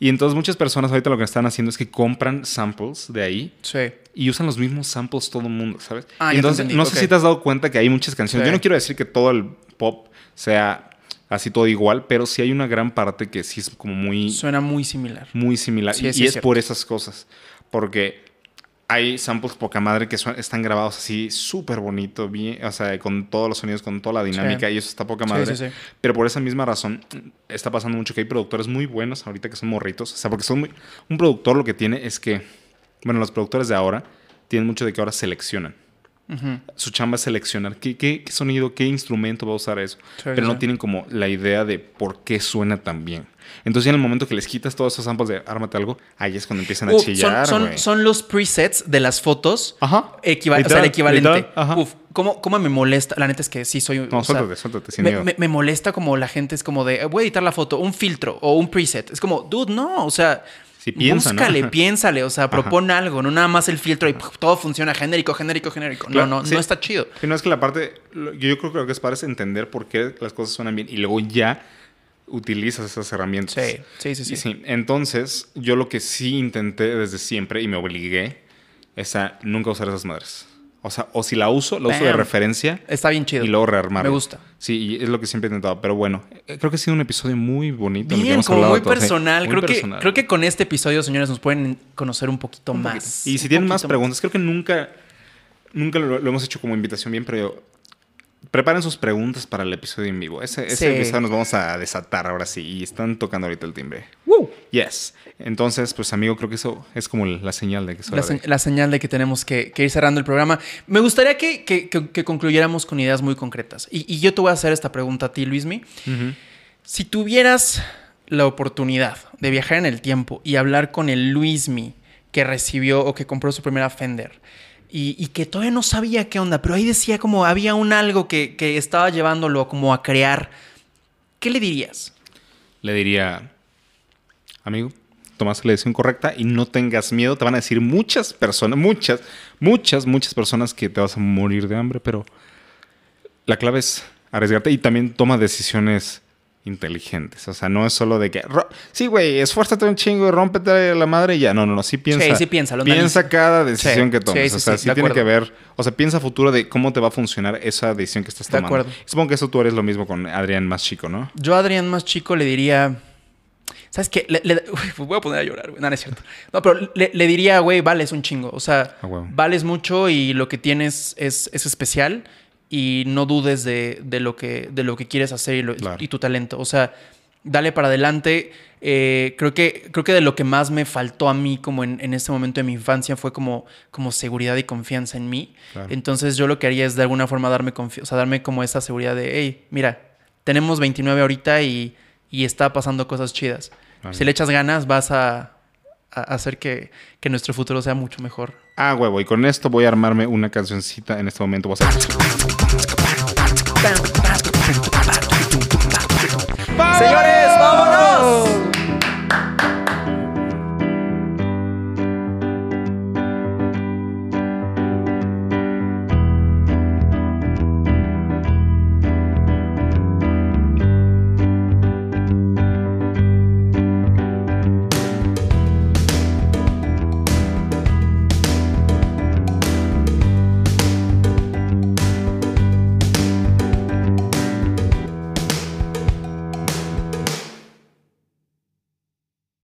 Y entonces muchas personas ahorita lo que están haciendo es que compran samples de ahí Sí. y usan los mismos samples todo el mundo, ¿sabes? Ah, Y entonces, no sé si te has dado cuenta que hay muchas canciones. Sí. Yo no quiero decir que todo el pop sea así todo igual, pero sí hay una gran parte que sí es como muy, Suena muy similar. muy similar. Sí, y sí, y es por esas cosas. Porque hay samples poca madre que están grabados así súper bonito, bien, o sea, con todos los sonidos, con toda la dinámica, Sí. y eso está poca madre. sí, sí. Pero por esa misma razón está pasando mucho que hay productores muy buenos ahorita que son morritos. O sea, porque son muy... Un productor lo que tiene es que, bueno, los productores de ahora tienen mucho de que ahora seleccionan. Su chamba es seleccionar qué, qué- qué sonido, qué instrumento va a usar eso. Sí, pero sí, no tienen como la idea de por qué suena tan bien. Entonces, ya en el momento que les quitas todos esos samples de ármate algo, ahí es cuando empiezan a Uh, chillar. son, son, los presets de las fotos. Ajá. Equiva- o sea, el equivalente. ajá. Uf, ¿cómo, cómo me molesta? La neta es que sí soy. No, o sea, suéltate, suéltate, sin me, miedo. me- me molesta como la gente es como de, voy a editar la foto, un filtro o un preset. Es como, dude, no, o sea, Sí, búscale, piénsale, o sea, propon algo, no nada más el filtro y todo funciona genérico, genérico, genérico. Claro, no, no, sí. no está chido. Sí, no es que la parte, yo creo que lo que es padre es entender por qué las cosas suenan bien y luego ya utilizas esas herramientas. Sí, sí, sí, sí. Y sí, entonces yo lo que sí intenté desde siempre y me obligué es a nunca usar esas madres. O sea, o si la uso, la uso de referencia Está bien chido. y luego rearmarla. Me gusta. Sí, y es lo que siempre he intentado. Pero bueno, eh, creo que ha sido un episodio muy bonito. Bien, hemos como muy sí, personal. muy creo, personal. Que, creo que con este episodio, señores, nos pueden conocer un poquito Un más. poquito. Y si Un tienen más preguntas, creo que nunca, nunca lo, lo hemos hecho como invitación bien, pero preparen sus preguntas para el episodio en vivo. Ese, ese Sí. episodio nos vamos a desatar ahora sí. Y están tocando ahorita el timbre. ¡Woo! Yes. Entonces, pues amigo, creo que eso es como la señal de que es hora La, de- se- la señal de que tenemos que, que ir cerrando el programa. Me gustaría que, que- que- que concluyéramos con ideas muy concretas. Y, y yo te voy a hacer esta pregunta a ti, Luismi. Si tuvieras la oportunidad de viajar en el tiempo y hablar con el Luismi que recibió o que compró su primera Fender y, que todavía no sabía qué onda, pero ahí decía como había un algo que, que estaba llevándolo como a crear, ¿qué le dirías? Le diría, amigo, tomaste la decisión correcta y no tengas miedo. Te van a decir muchas personas, muchas, muchas, muchas personas que te vas a morir de hambre, pero la clave es arriesgarte y también toma decisiones inteligentes. O sea, no es solo de que, sí, güey, esfuérzate un chingo y rómpete la madre y ya. No, no, no, sí piensa. Sí, sí Piensa analiza. cada decisión Sí, que tomes. sí, o sea, sí, de tiene que ver, o sea, piensa futuro de cómo te va a funcionar esa decisión que estás De tomando. acuerdo. Supongo que eso tú eres lo mismo con Adrián más chico, ¿no? Yo a Adrián más chico le diría. ¿Sabes qué? Le, le- uy, pues voy a poner a llorar, güey. No, no es cierto. No, pero le, le diría, güey, vales un chingo. O sea, vales mucho y lo que tienes es, es especial. Y no dudes de, de lo, que, de lo que quieres hacer y, lo- Claro. y tu talento. O sea, dale para adelante. Eh, creo, que, creo que de lo que más me faltó a mí, como en, en este momento de mi infancia, fue como, como seguridad y confianza en mí. Claro. Entonces, yo lo que haría es de alguna forma darme confianza, o sea, darme como esa seguridad de, hey, mira, tenemos 29 ahorita y, y está pasando cosas chidas. Si le echas ganas, vas a hacer que, que nuestro futuro sea mucho mejor. Ah, huevo, y con esto voy a armarme una cancioncita en este momento. Voy a hacer... Señores,